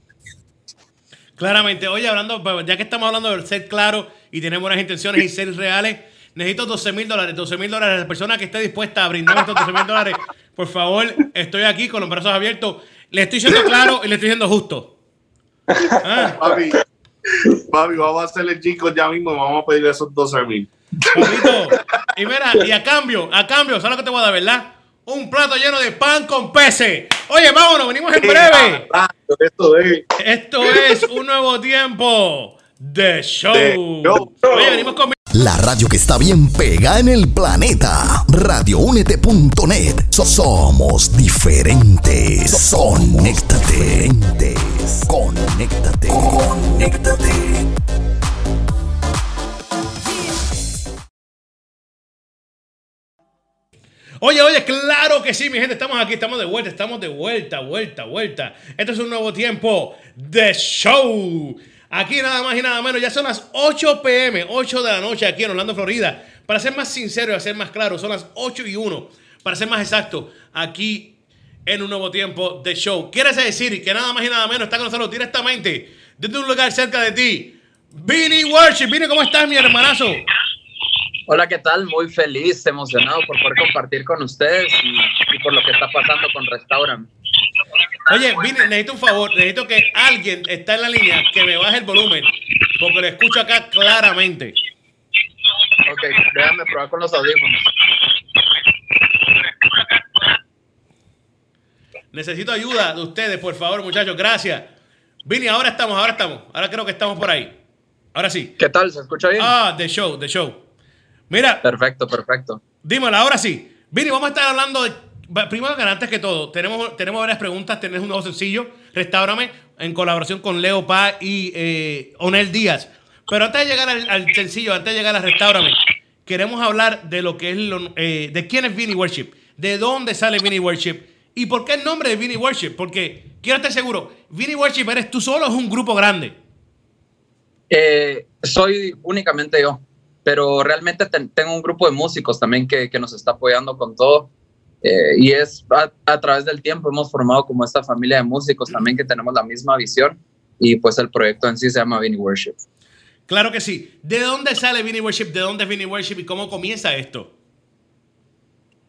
S2: Claramente, oye, hablando, pues, ya que estamos hablando de ser claro y tener buenas intenciones y ser reales, necesito 12 mil dólares, 12 mil dólares. La persona que esté dispuesta a brindar estos 12 mil dólares, por favor, estoy aquí con los brazos abiertos. Le estoy siendo claro y le estoy siendo justo.
S5: Ah. Papi, papi, vamos a hacerle chicos ya mismo vamos a pedir esos 12 mil.
S2: Y mira, y a cambio, a cambio, ¿sabes lo que te voy a dar, verdad? Un plato lleno de pan con peces. Oye, vámonos, venimos en breve.
S5: Esto es,
S2: Esto es un nuevo tiempo de show.
S5: De show.
S2: Oye, venimos con
S1: la radio que está bien pega en el planeta. Radioúnete.net. somos diferentes. Conéctate. Diferentes. Conéctate. Conéctate.
S2: Oye, oye, claro que sí, mi gente, estamos aquí, estamos de vuelta, estamos de vuelta, vuelta, vuelta. Este es un nuevo tiempo de show. Aquí nada más y nada menos, ya son las 8 pm, 8 de la noche aquí en Orlando, Florida. Para ser más sincero y ser más claro, son las 8 y 1. Para ser más exacto, aquí en un nuevo tiempo de show. Quieres decir que nada más y nada menos está con nosotros directamente desde un lugar cerca de ti. Vini Worship, Vini, ¿cómo estás, mi hermanazo?
S6: Hola, ¿qué tal? Muy feliz, emocionado por poder compartir con ustedes y, por lo que está pasando con Restaurant.
S2: Oye, Vini, necesito un favor, necesito que alguien está en la línea que me baje el volumen, porque lo escucho acá claramente.
S6: Ok, déjame probar con los audífonos.
S2: Necesito ayuda de ustedes, por favor, muchachos. Gracias. Vini, ahora estamos, ahora estamos. Ahora creo que estamos por ahí. Ahora sí.
S6: ¿Qué tal? ¿Se escucha bien?
S2: Ah, The Show, The Show. Mira.
S6: Perfecto, perfecto.
S2: Dímelo, ahora sí. Vini, vamos a estar hablando de. Primero antes que todo, tenemos, tenemos varias preguntas. Tenés un nuevo sencillo, Restaurame, en colaboración con Leo Paz y eh, Onel Díaz. Pero antes de llegar al, sencillo, antes de llegar a Restaurame, queremos hablar de lo que es eh, de quién es Vini Worship, de dónde sale Vini Worship ¿Y por qué el nombre de Vinny Worship? Porque quiero estar seguro, Vinny Worship eres tú solo o es un grupo grande?
S6: Eh, soy únicamente yo, pero realmente tengo un grupo de músicos también que, que nos está apoyando con todo. Eh, y es a, través del tiempo hemos formado como esta familia de músicos también que tenemos la misma visión y pues el proyecto en sí se llama Vinny Worship.
S2: Claro que sí. ¿De dónde sale Vinny Worship? ¿De dónde es Vinny Worship y cómo comienza esto?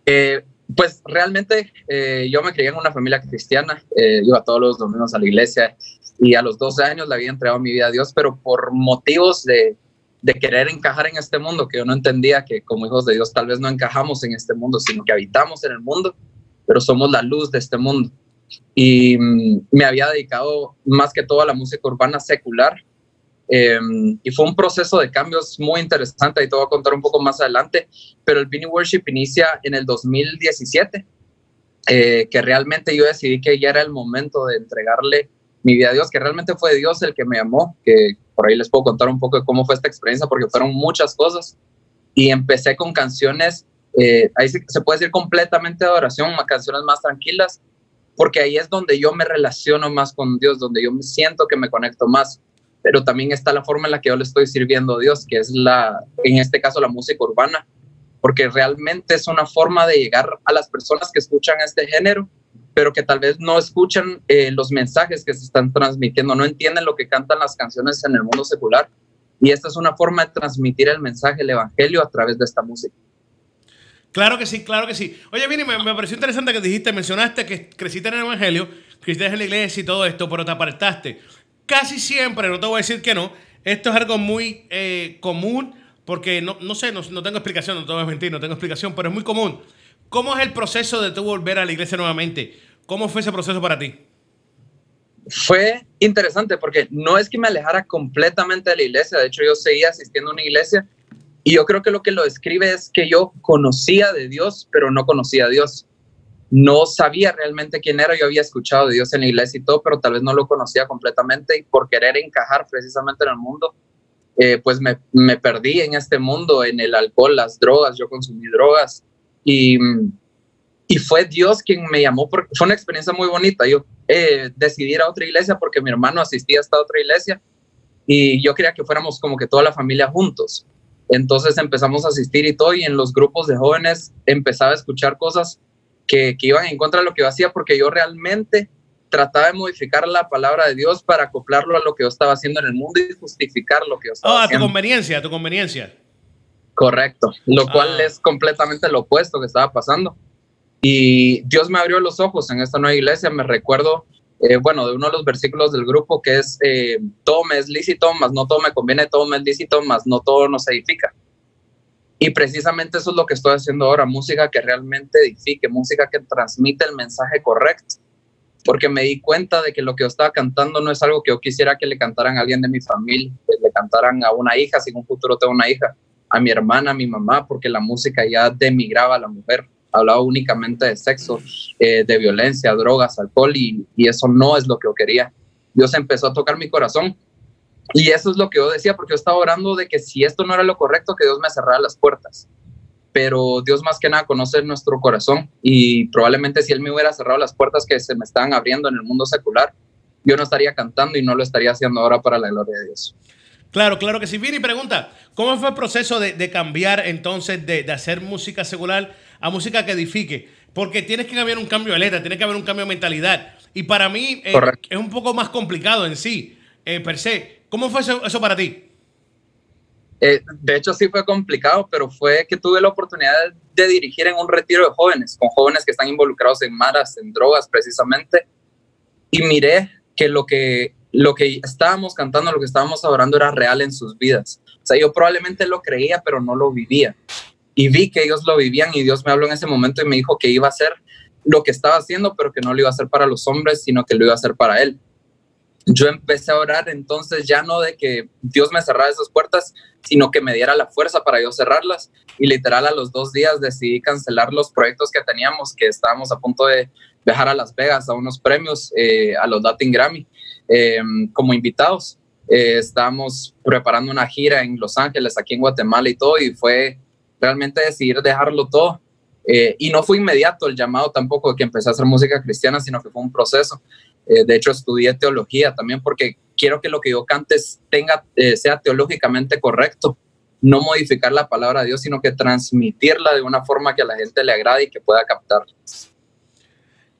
S6: Eh, pues realmente eh, yo me crié en una familia cristiana, eh, iba todos los domingos a la iglesia y a los 12 años le había entregado mi vida a Dios, pero por motivos de, de querer encajar en este mundo, que yo no entendía que como hijos de Dios tal vez no encajamos en este mundo, sino que habitamos en el mundo, pero somos la luz de este mundo. Y mm, me había dedicado más que todo a la música urbana secular, Em, y fue un proceso de cambios muy interesante, y te voy a contar un poco más adelante, pero el Vinny Worship inicia en el 2017, eh, que realmente yo decidí que ya era el momento de entregarle mi vida a Dios, que realmente fue Dios el que me llamó, que por ahí les puedo contar un poco de cómo fue esta experiencia, porque fueron muchas cosas, y empecé con canciones, eh, ahí se, puede decir completamente de adoración, canciones más tranquilas, porque ahí es donde yo me relaciono más con Dios, donde yo me siento que me conecto más. Pero también está la forma en la que yo le estoy sirviendo a Dios, que es la, en este caso, la música urbana, porque realmente es una forma de llegar a las personas que escuchan este género, pero que tal vez no escuchan eh, los mensajes que se están transmitiendo, no entienden lo que cantan las canciones en el mundo secular. Y esta es una forma de transmitir el mensaje, el evangelio a través de esta música.
S2: Claro que sí, claro que sí. Oye, Vini, me, me, pareció interesante que dijiste, mencionaste que creciste en el Evangelio, creciste en la iglesia y todo esto, pero te apartaste casi siempre, no te voy a decir que no, esto es algo muy eh, común, porque no, no sé, no, tengo explicación, no te voy a mentir, no tengo explicación, pero es muy común. ¿Cómo es el proceso de tú volver a la iglesia nuevamente? ¿Cómo fue ese proceso para ti?
S6: Fue interesante porque no es que me alejara completamente de la iglesia, de hecho yo seguía asistiendo a una iglesia y yo creo que lo que lo describe es que yo conocía de Dios, pero no conocía a Dios no sabía realmente quién era, yo había escuchado de Dios en la iglesia y todo, pero tal vez no lo conocía completamente y por querer encajar precisamente en el mundo, eh, pues me, me, perdí en este mundo, en el alcohol, las drogas, yo consumí drogas y, y fue Dios quien me llamó, porque fue una experiencia muy bonita, yo eh, decidí ir a otra iglesia porque mi hermano asistía a esta otra iglesia y yo quería que fuéramos como que toda la familia juntos. Entonces empezamos a asistir y todo y en los grupos de jóvenes empezaba a escuchar cosas que, iban en contra de lo que yo hacía porque yo realmente trataba de modificar la palabra de Dios para acoplarlo a lo que yo estaba haciendo en el mundo y justificar lo que yo estaba haciendo.
S2: Ah, a tu conveniencia, a tu conveniencia.
S6: Correcto, lo cual ah. es completamente lo opuesto que estaba pasando. Y Dios me abrió los ojos en esta nueva iglesia. Me recuerdo, eh, bueno, de uno de los versículos del grupo que es, eh, todo me es lícito, más no todo me conviene, todo me es lícito, más no todo nos edifica. Y precisamente eso es lo que estoy haciendo ahora, música que realmente edifique, música que transmite el mensaje correcto. Porque me di cuenta de que lo que yo estaba cantando no es algo que yo quisiera que le cantaran a alguien de mi familia, que le cantaran a una hija, si en un futuro tengo una hija, a mi hermana, a mi mamá, porque la música ya demigraba a la mujer, hablaba únicamente de sexo, eh, de violencia, drogas, alcohol, y, y eso no es lo que yo quería. Dios empezó a tocar mi corazón y eso es lo que yo decía, porque yo estaba orando de que si esto no era lo correcto, que Dios me cerrara las puertas. pero Dios más que nada conoce nuestro corazón y probablemente si Él me hubiera cerrado las puertas que se me estaban abriendo en el mundo secular, yo no estaría cantando y no lo estaría haciendo ahora para la gloria de Dios.
S2: Claro, claro que sí. Vini pregunta, ¿cómo fue el proceso de, cambiar entonces de, de, hacer música secular a música que edifique? Porque tienes que haber un cambio de letra, tiene que haber un cambio de mentalidad. Y para mí eh, es un poco más complicado en sí, eh, per se. ¿Cómo fue eso, para ti?
S6: Eh, de hecho, sí fue complicado, pero fue que tuve la oportunidad de dirigir en un retiro de jóvenes, con jóvenes que están involucrados en maras, en drogas precisamente. Y miré que lo que lo que estábamos cantando, lo que estábamos adorando era real en sus vidas. O sea, yo probablemente lo creía, pero no lo vivía. Y vi que ellos lo vivían y Dios me habló en ese momento y me dijo que iba a hacer lo que estaba haciendo, pero que no lo iba a hacer para los hombres, sino que lo iba a hacer para Él. Yo empecé a orar entonces ya no de que Dios me cerrara esas puertas, sino que me diera la fuerza para yo cerrarlas. Y literal a los dos días decidí cancelar los proyectos que teníamos, que estábamos a punto de viajar a Las Vegas a unos premios, eh, a los Latin Grammy. Eh, como invitados. Eh, estábamos preparando una gira en Los Ángeles, aquí en Guatemala y todo, y fue realmente decidir dejarlo todo. Eh, y no fue inmediato el llamado tampoco de que empecé a hacer música cristiana, sino que fue un proceso. de hecho, estudié teología también porque quiero que lo que yo cante tenga, sea teológicamente correcto, no modificar la palabra de Dios, sino que transmitirla de una forma que a la gente le agrade y que pueda captar.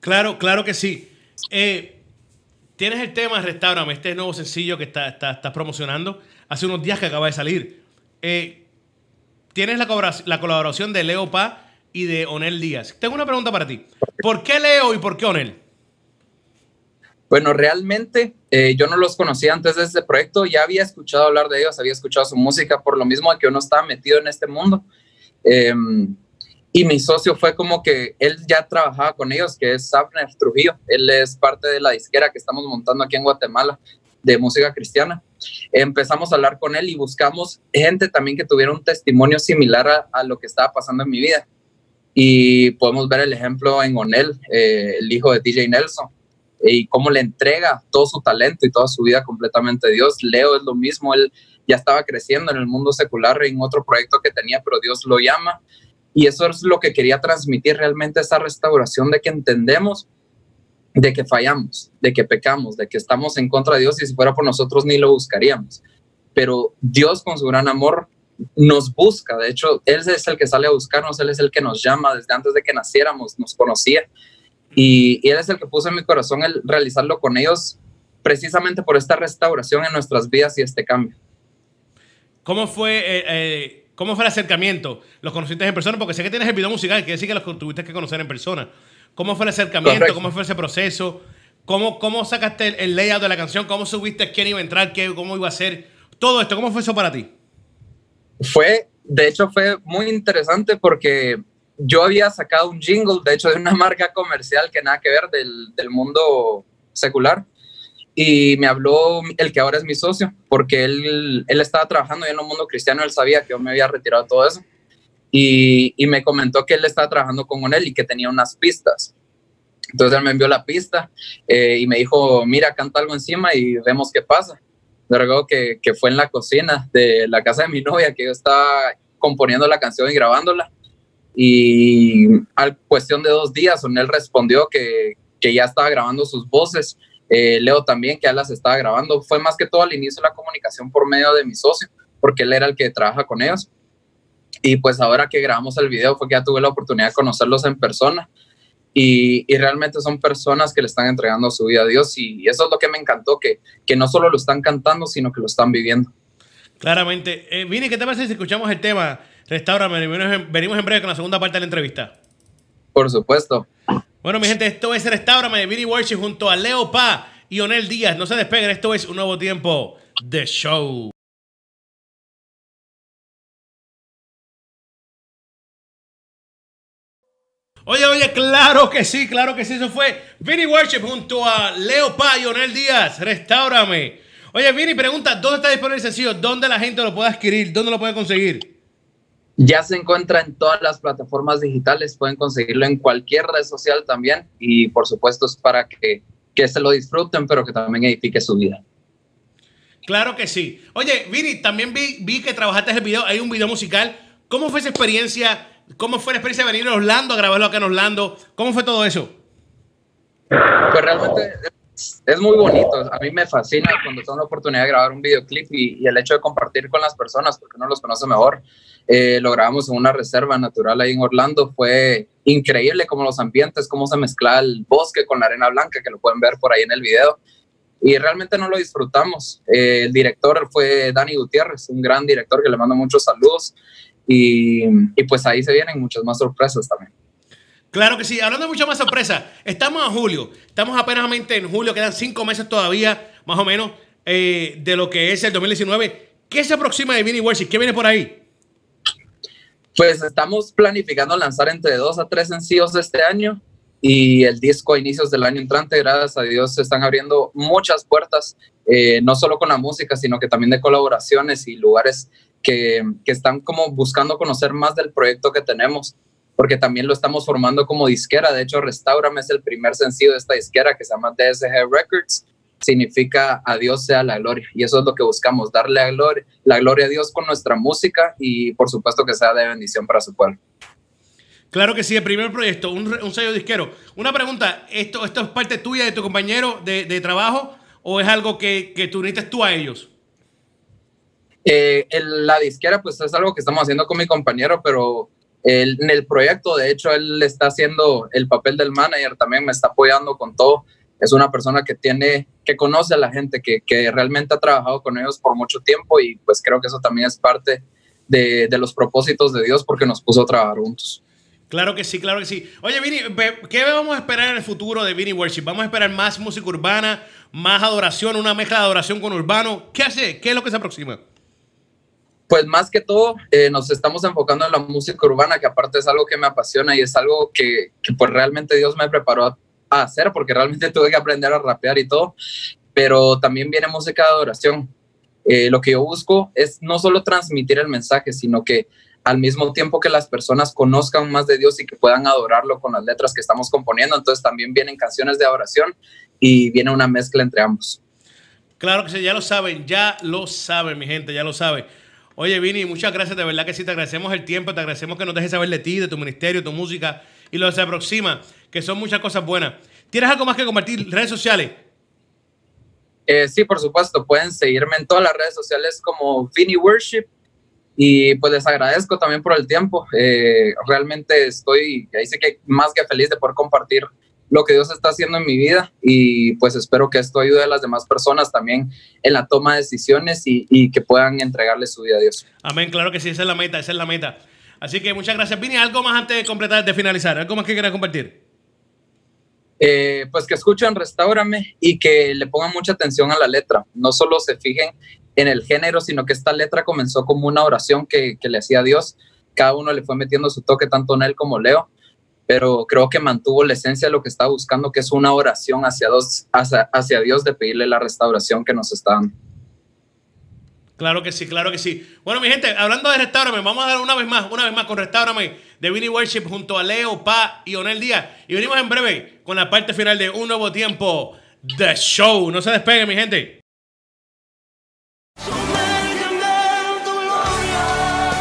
S2: Claro, claro que sí. Eh, Tienes el tema Restaurame, este nuevo sencillo que estás está, promocionando. Hace unos días que acaba de salir. Eh, tienes la colaboración, de Leo Pa y de Onel Díaz. Tengo una pregunta para ti. ¿Por qué Leo y por qué Onel?
S6: Bueno, realmente eh, yo no los conocía antes de este proyecto, ya había escuchado hablar de ellos, había escuchado su música, por lo mismo que uno estaba metido en este mundo. Em, y mi socio fue como que él ya trabajaba con ellos, que es Safner Trujillo. Él es parte de la disquera que estamos montando aquí en Guatemala de música cristiana. Empezamos a hablar con él y buscamos gente también que tuviera un testimonio similar a, lo que estaba pasando en mi vida. Y podemos ver el ejemplo en Onel, eh, el hijo de DJ Nelson, y cómo le entrega todo su talento y toda su vida completamente a Dios. Leo es lo mismo, él ya estaba creciendo en el mundo secular en otro proyecto que tenía, pero Dios lo llama y eso es lo que quería transmitir realmente esa restauración de que entendemos de que fallamos, de que pecamos, de que estamos en contra de Dios y si fuera por nosotros ni lo buscaríamos. Pero Dios con su gran amor nos busca, de hecho, Él es el que sale a buscarnos, Él es el que nos llama desde antes de que naciéramos, nos conocía y, Él es el que puso en mi corazón el realizarlo con ellos precisamente por esta restauración en nuestras vidas y este cambio.
S2: ¿Cómo fue eh, eh, ¿Cómo fue el acercamiento? ¿Los conociste en persona? Porque sé que tienes el video musical, que decir que los tuviste que conocer en persona. ¿Cómo fue el acercamiento? ¿Cómo fue ese proceso? ¿Cómo, ¿Cómo sacaste el, layout de la canción? ¿Cómo subiste quién iba a entrar? Qué, ¿Cómo iba a ser? Todo esto, ¿cómo fue eso para ti?
S6: Fue, de hecho, fue muy interesante porque yo había sacado un jingle, de hecho, de una (laughs) marca comercial que nada que ver del, del mundo secular y me habló el que ahora es mi socio, porque él, él estaba trabajando ya en un mundo cristiano, él sabía que yo me había retirado todo eso, y, me comentó que él estaba trabajando con él y que tenía unas pistas. Entonces él me envió la pista eh, y me dijo, mira, canta algo encima y vemos qué pasa. Luego que, que fue en la cocina de la casa de mi novia, que yo estaba componiendo la canción y grabándola. Y a cuestión de dos días, él respondió que, que ya estaba grabando sus voces eh, Leo también, que ya las estaba grabando. Fue más que todo al inicio la comunicación por medio de mi socio, porque él era el que trabaja con ellos. Y pues ahora que grabamos el video fue que ya tuve la oportunidad de conocerlos en persona. Y, realmente son personas que le están entregando su vida a Dios. Y, eso es lo que me encantó, que, que no solo lo están cantando, sino que lo están viviendo.
S2: Claramente. Eh, Vini, ¿qué te parece si escuchamos el tema Restaurame? Venimos en breve con la segunda parte de la entrevista.
S6: Por supuesto.
S2: Bueno, mi gente, esto es Restaurame de Vinny Worship junto a Leo Pa y Onel Díaz. No se despeguen, esto es un nuevo tiempo de show. Oye, oye, claro que sí, claro que sí, eso fue Vinny Worship junto a Leo Pa y Onel Díaz. Restaurame. Oye, Vinny, pregunta, ¿dónde está disponible el sencillo? ¿Dónde la gente lo puede adquirir? ¿Dónde lo puede conseguir?
S6: Ya se encuentra en todas las plataformas digitales, pueden conseguirlo en cualquier red social también y por supuesto es para que, que se lo disfruten, pero que también edifique su vida.
S2: Claro que sí. Oye, Vini, también vi, vi que trabajaste el video, hay un video musical. ¿Cómo fue esa experiencia ¿Cómo fue la experiencia de venir a Orlando a grabarlo acá en Orlando? ¿Cómo fue todo eso?
S6: Pues realmente es muy bonito. A mí me fascina cuando tengo la oportunidad de grabar un videoclip y, el hecho de compartir con las personas, porque uno los conoce mejor. Eh, lo grabamos en una reserva natural ahí en Orlando. Fue increíble como los ambientes, cómo se mezcla el bosque con la arena blanca, que lo pueden ver por ahí en el video. Y realmente no lo disfrutamos. Eh, el director fue Dani Gutiérrez, un gran director que le mando muchos saludos. Y, y pues ahí se vienen muchas más sorpresas también.
S2: Claro que sí. Hablando de mucha más sorpresa, estamos en julio. Estamos apenas en julio, quedan cinco meses todavía, más o menos, eh, de lo que es el 2019. ¿Qué se aproxima de Vinny Worship? ¿Qué viene por ahí?
S6: Pues estamos planificando lanzar entre dos a tres sencillos este año y el disco a inicios del año entrante. Gracias a Dios se están abriendo muchas puertas, eh, no solo con la música, sino que también de colaboraciones y lugares que, están como buscando conocer más del proyecto que tenemos porque también lo estamos formando como disquera. De hecho, Restaurame es el primer sencillo de esta disquera que se llama DSG Records. Significa a Dios sea la gloria. Y eso es lo que buscamos, darle la gloria, la gloria a Dios con nuestra música y por supuesto que sea de bendición para su pueblo.
S2: Claro que sí, el primer proyecto, un, un sello disquero. Una pregunta, ¿esto, ¿esto es parte tuya de tu compañero de, de trabajo o es algo que, que tú necesitas tú a ellos?
S6: Eh, la disquera pues es algo que estamos haciendo con mi compañero, pero en el proyecto, de hecho, él está haciendo el papel del manager, también me está apoyando con todo. Es una persona que tiene, que conoce a la gente, que, que realmente ha trabajado con ellos por mucho tiempo y pues creo que eso también es parte de, de los propósitos de Dios porque nos puso a trabajar juntos.
S2: Claro que sí, claro que sí. Oye, Vini, ¿qué vamos a esperar en el futuro de Vini Worship? ¿Vamos a esperar más música urbana, más adoración, una mezcla de adoración con urbano? ¿Qué hace? ¿Qué es lo que se aproxima?
S6: Pues más que todo eh, nos estamos enfocando en la música urbana, que aparte es algo que me apasiona y es algo que, que pues realmente Dios me preparó a, hacer, porque realmente (laughs) tuve que aprender a rapear y todo, pero también viene música de adoración. Eh, lo que yo busco es no solo transmitir el mensaje, sino que al mismo tiempo que las personas conozcan más de Dios y que puedan adorarlo con las letras que estamos componiendo, entonces también vienen canciones de adoración y viene una mezcla entre ambos.
S2: Claro que sí, ya lo saben, ya lo saben, mi gente, ya lo saben. Oye, Vini, muchas gracias, de verdad que sí, te agradecemos el tiempo, te agradecemos que nos dejes saber de ti, de tu ministerio, tu música y lo que se aproxima, que son muchas cosas buenas. ¿Tienes algo más que compartir? ¿Redes sociales?
S6: Eh, sí, por supuesto, pueden seguirme en todas las redes sociales como Vini Worship y pues les agradezco también por el tiempo. Eh, realmente estoy, ahí sé que más que feliz de poder compartir lo que Dios está haciendo en mi vida y pues espero que esto ayude a las demás personas también en la toma de decisiones y, que puedan entregarle su vida a Dios.
S2: Amén, claro que sí, esa es la meta, esa es la meta. Así que muchas gracias, Vini. ¿Algo más antes de completar, de finalizar? ¿Algo más que quieras compartir?
S6: Eh, pues que escuchen Restaurame y que le pongan mucha atención a la letra. No solo se fijen en el género, sino que esta letra comenzó como una oración que, que le hacía a Dios. Cada uno le fue metiendo su toque, tanto en él como Leo pero creo que mantuvo la esencia de lo que estaba buscando, que es una oración hacia Dios, hacia, Dios de pedirle la restauración que nos está dando.
S2: Claro que sí, claro que sí. Bueno, mi gente, hablando de Restaurame, vamos a dar una vez más, una vez más con Restaurame de Vinny Worship junto a Leo, Pa y Onel Díaz. Y venimos en breve con la parte final de Un Nuevo Tiempo The Show. No se despeguen, mi gente.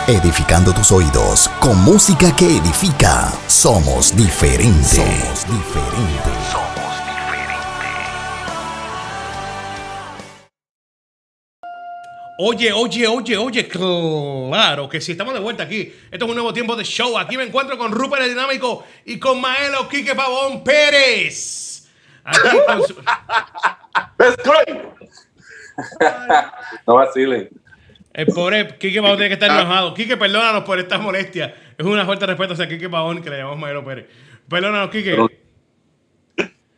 S1: Edificando tus oídos con música que edifica. Somos diferentes. Somos diferentes. Somos diferentes.
S2: Oye, oye, oye, oye, claro que sí, estamos de vuelta aquí. Esto es un nuevo tiempo de show. Aquí me encuentro con Rupert el Dinámico y con Maelo Quique Pavón Pérez. Aquí (laughs) con su...
S3: no vacilen.
S2: El pobre Quique Pavón tiene que estar enojado. Quique, perdónanos por esta molestia. Es una falta de respeto hacia Quique Pavón que le llamamos Maelo Pérez. Perdónanos, Quique.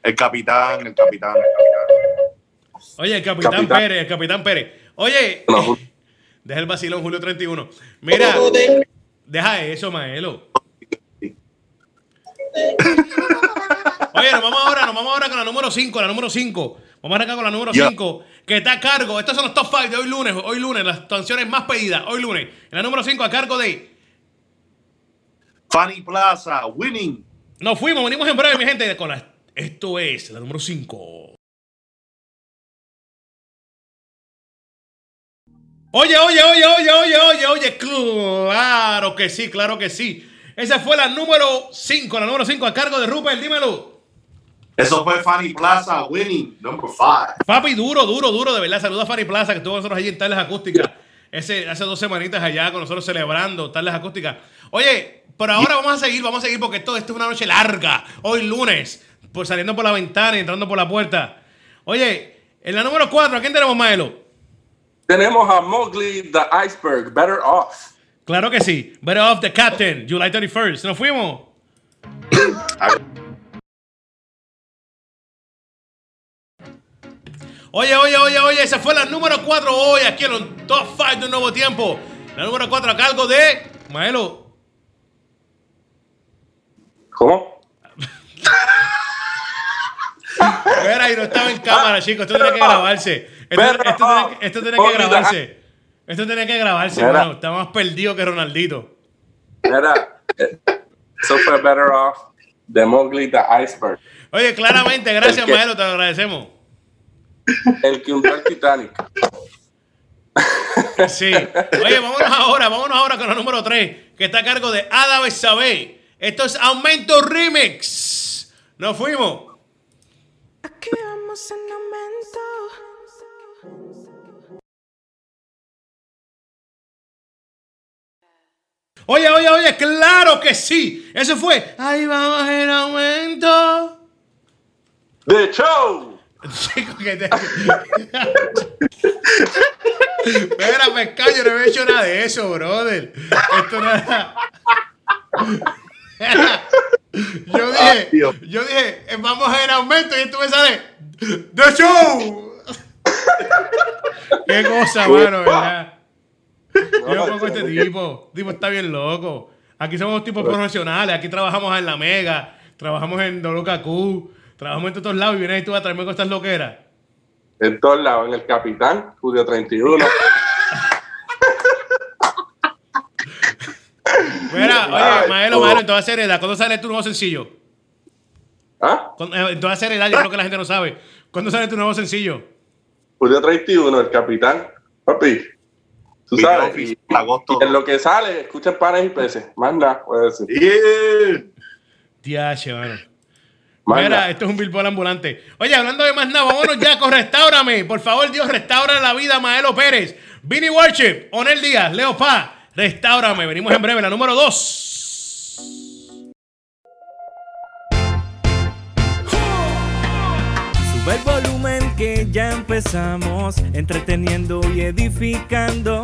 S5: El capitán, el capitán, el
S2: capitán. Oye, el capitán, Pérez, el capitán Pérez. Oye, (laughs) deja el vacilón Julio 31. Mira, deja eso, Maelo. Oye, nos vamos ahora, nos vamos ahora con la número 5, la número 5. Vamos a arrancar con la número 5, que está a cargo. Estos son los top 5 de hoy lunes. Hoy lunes, las canciones más pedidas. Hoy lunes. En la número 5 a cargo de.
S5: Fanny Plaza, winning.
S2: Nos fuimos, venimos en breve, mi gente. Con la... Esto es la número 5. Oye, oye, oye, oye, oye, oye, oye. Claro que sí, claro que sí. Esa fue la número 5, la número 5 a cargo de Rupert, dímelo.
S5: Eso fue Fanny Plaza winning, number five.
S2: Papi, duro, duro, duro, de verdad. Saluda a Fanny Plaza, que estuvo con nosotros allí en Tardes Acústicas. Ese, hace dos semanitas allá con nosotros celebrando Tardes Acústicas. Oye, por ahora vamos a seguir, vamos a seguir porque esto, esto es una noche larga. Hoy lunes, por saliendo por la ventana y entrando por la puerta. Oye, en la número 4, ¿a quién tenemos, Maelo?
S3: Tenemos a Mowgli the Iceberg, Better Off.
S2: Claro que sí. Better off the captain, July 31st. ¿Nos fuimos? (coughs) Oye, oye, oye, oye, esa fue la número 4 hoy aquí en los Top 5 de un nuevo tiempo. La número 4 a cargo de Maelo.
S3: ¿Cómo?
S2: Mira, y no estaba en cámara, chicos. Esto tiene que grabarse. Esto, esto tiene que grabarse. Esto tiene que grabarse, hermano. Está más perdido que Ronaldito.
S3: Era, eh, eso fue Better Off de Mowgli the Iceberg.
S2: Oye, claramente, gracias, Maelo, te lo agradecemos.
S3: El que hundió el Titanic.
S2: Sí. Oye, vámonos ahora, vámonos ahora con la número 3, que está a cargo de Ada Besabé. Esto es Aumento Remix. Nos fuimos.
S7: Aquí vamos en aumento.
S2: Oye, oye, oye, claro que sí. Eso fue. Ahí vamos en aumento.
S3: The Show.
S2: Chico, que te... Espera, pescado, yo no había hecho nada de eso, brother. Esto no era... Yo dije,
S5: Dios.
S2: yo dije, eh, vamos en aumento y esto me sale The Show. Qué cosa, mano, ¿verdad? Yo pongo este tipo. Tipo está bien loco. Aquí somos tipos profesionales. Aquí trabajamos en la Mega. Trabajamos en WKQ. Trabajamos en todos lados. Y vienes tú a traerme con estas loqueras.
S3: En todos lados, en el Capitán, Julio 31. (laughs)
S2: Mira, oye, Maelo. Maelo, en toda seriedad, ¿cuándo sale tu nuevo sencillo?
S3: ¿Ah?
S2: Eh, En toda seriedad, yo creo que la gente no sabe. ¿Cuándo sale tu nuevo sencillo?
S3: Julio 31, el Capitán. Papi, tú
S5: Video
S3: sabes. Y,
S5: agosto.
S3: y en lo que sale, escucha panes y peces. Más nada, puede decir.
S5: Yeah.
S2: Tiache, mano. Mira, esto es un billboard ambulante. Oye, hablando de más nada, vámonos ya con Restáurame. Por favor, Dios, restaura la vida Maelo Pérez. Vinny Worship, Onel Díaz, Leo Pa, Restáurame. Venimos en breve, la número 2.
S8: Sube el volumen que ya empezamos, entreteniendo y edificando.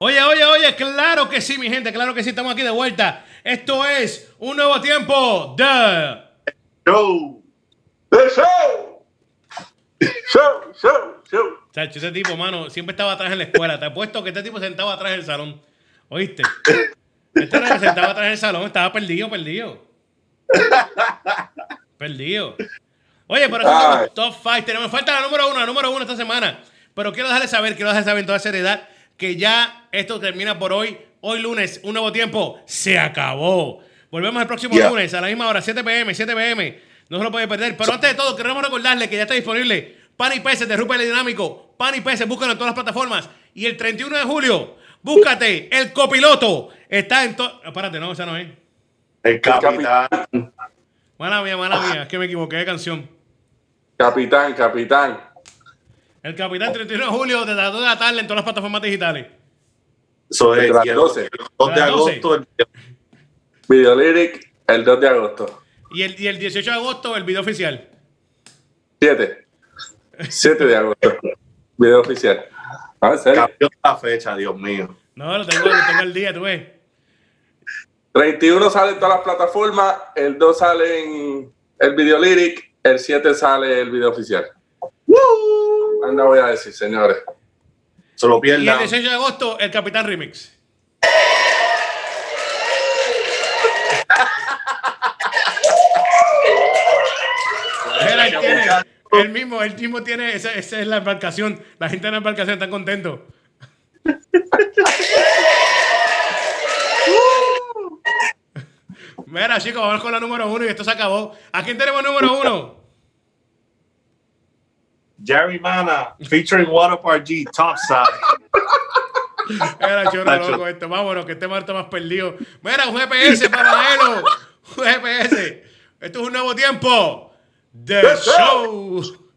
S2: Oye, oye, oye, claro que sí, mi gente, claro que sí, estamos aquí de vuelta. Esto es un nuevo tiempo de...
S5: Show.
S3: The Show. Show, show, show.
S2: Chacho, ese tipo, mano, siempre estaba atrás en la escuela. Te apuesto que este tipo sentaba atrás en el salón. ¿Oíste? Este era que sentaba atrás en el salón, estaba perdido, perdido. Perdido. Oye, pero eso es top 5. Tenemos falta la número uno, la número uno esta semana. Pero quiero dejarles saber, quiero dejarles saber en toda seriedad que ya esto termina por hoy. Hoy lunes, un nuevo tiempo, se acabó. Volvemos el próximo
S5: Yeah.
S2: lunes a la misma hora, 7 pm, 7 pm. No se lo puede perder. Pero antes de todo, queremos recordarle que ya está disponible Pan y Peces de Rupert el Dinámico. Pan y Peces, búscalo en todas las plataformas. Y el 31 de julio, búscate el copiloto. Está en todo. Espérate, no, esa no es.
S5: El capitán.
S2: Mala mía, mala mía, es que me equivoqué de canción.
S3: Capitán, capitán.
S2: El Capitán 31 de julio de las 2 de la tarde en todas las plataformas digitales.
S5: El
S3: 12.
S5: 2 de
S2: De las 12.
S5: agosto. el-
S3: Video Lyric el 2 de agosto.
S2: Y el, y el 18 de agosto, el video oficial.
S3: 7. 7 de agosto. Video oficial. Ah, ¿en serio?
S5: Cambió la fecha, Dios mío.
S2: No, lo tengo, lo tengo al día, tú ves.
S3: 31 sale en todas las plataformas, el 2 sale en el video lyric, el 7 sale el video oficial. Anda voy a decir, señores.
S5: Se lo
S2: el
S5: pierdan.
S2: 18 de agosto, el Capitán Remix. Ahí tiene, el mismo, el mismo tiene, esa, esa es la embarcación. La gente en la embarcación está contento. Mira, chicos, vamos con la número uno y esto se acabó. ¿A quién tenemos número uno?
S5: Jerry Mana, featuring Water G, Topside.
S2: Era chorro loco esto. Vámonos, que este martes más perdido. Mira, un GPS para Elo. Un GPS. Esto es un nuevo tiempo. The Show.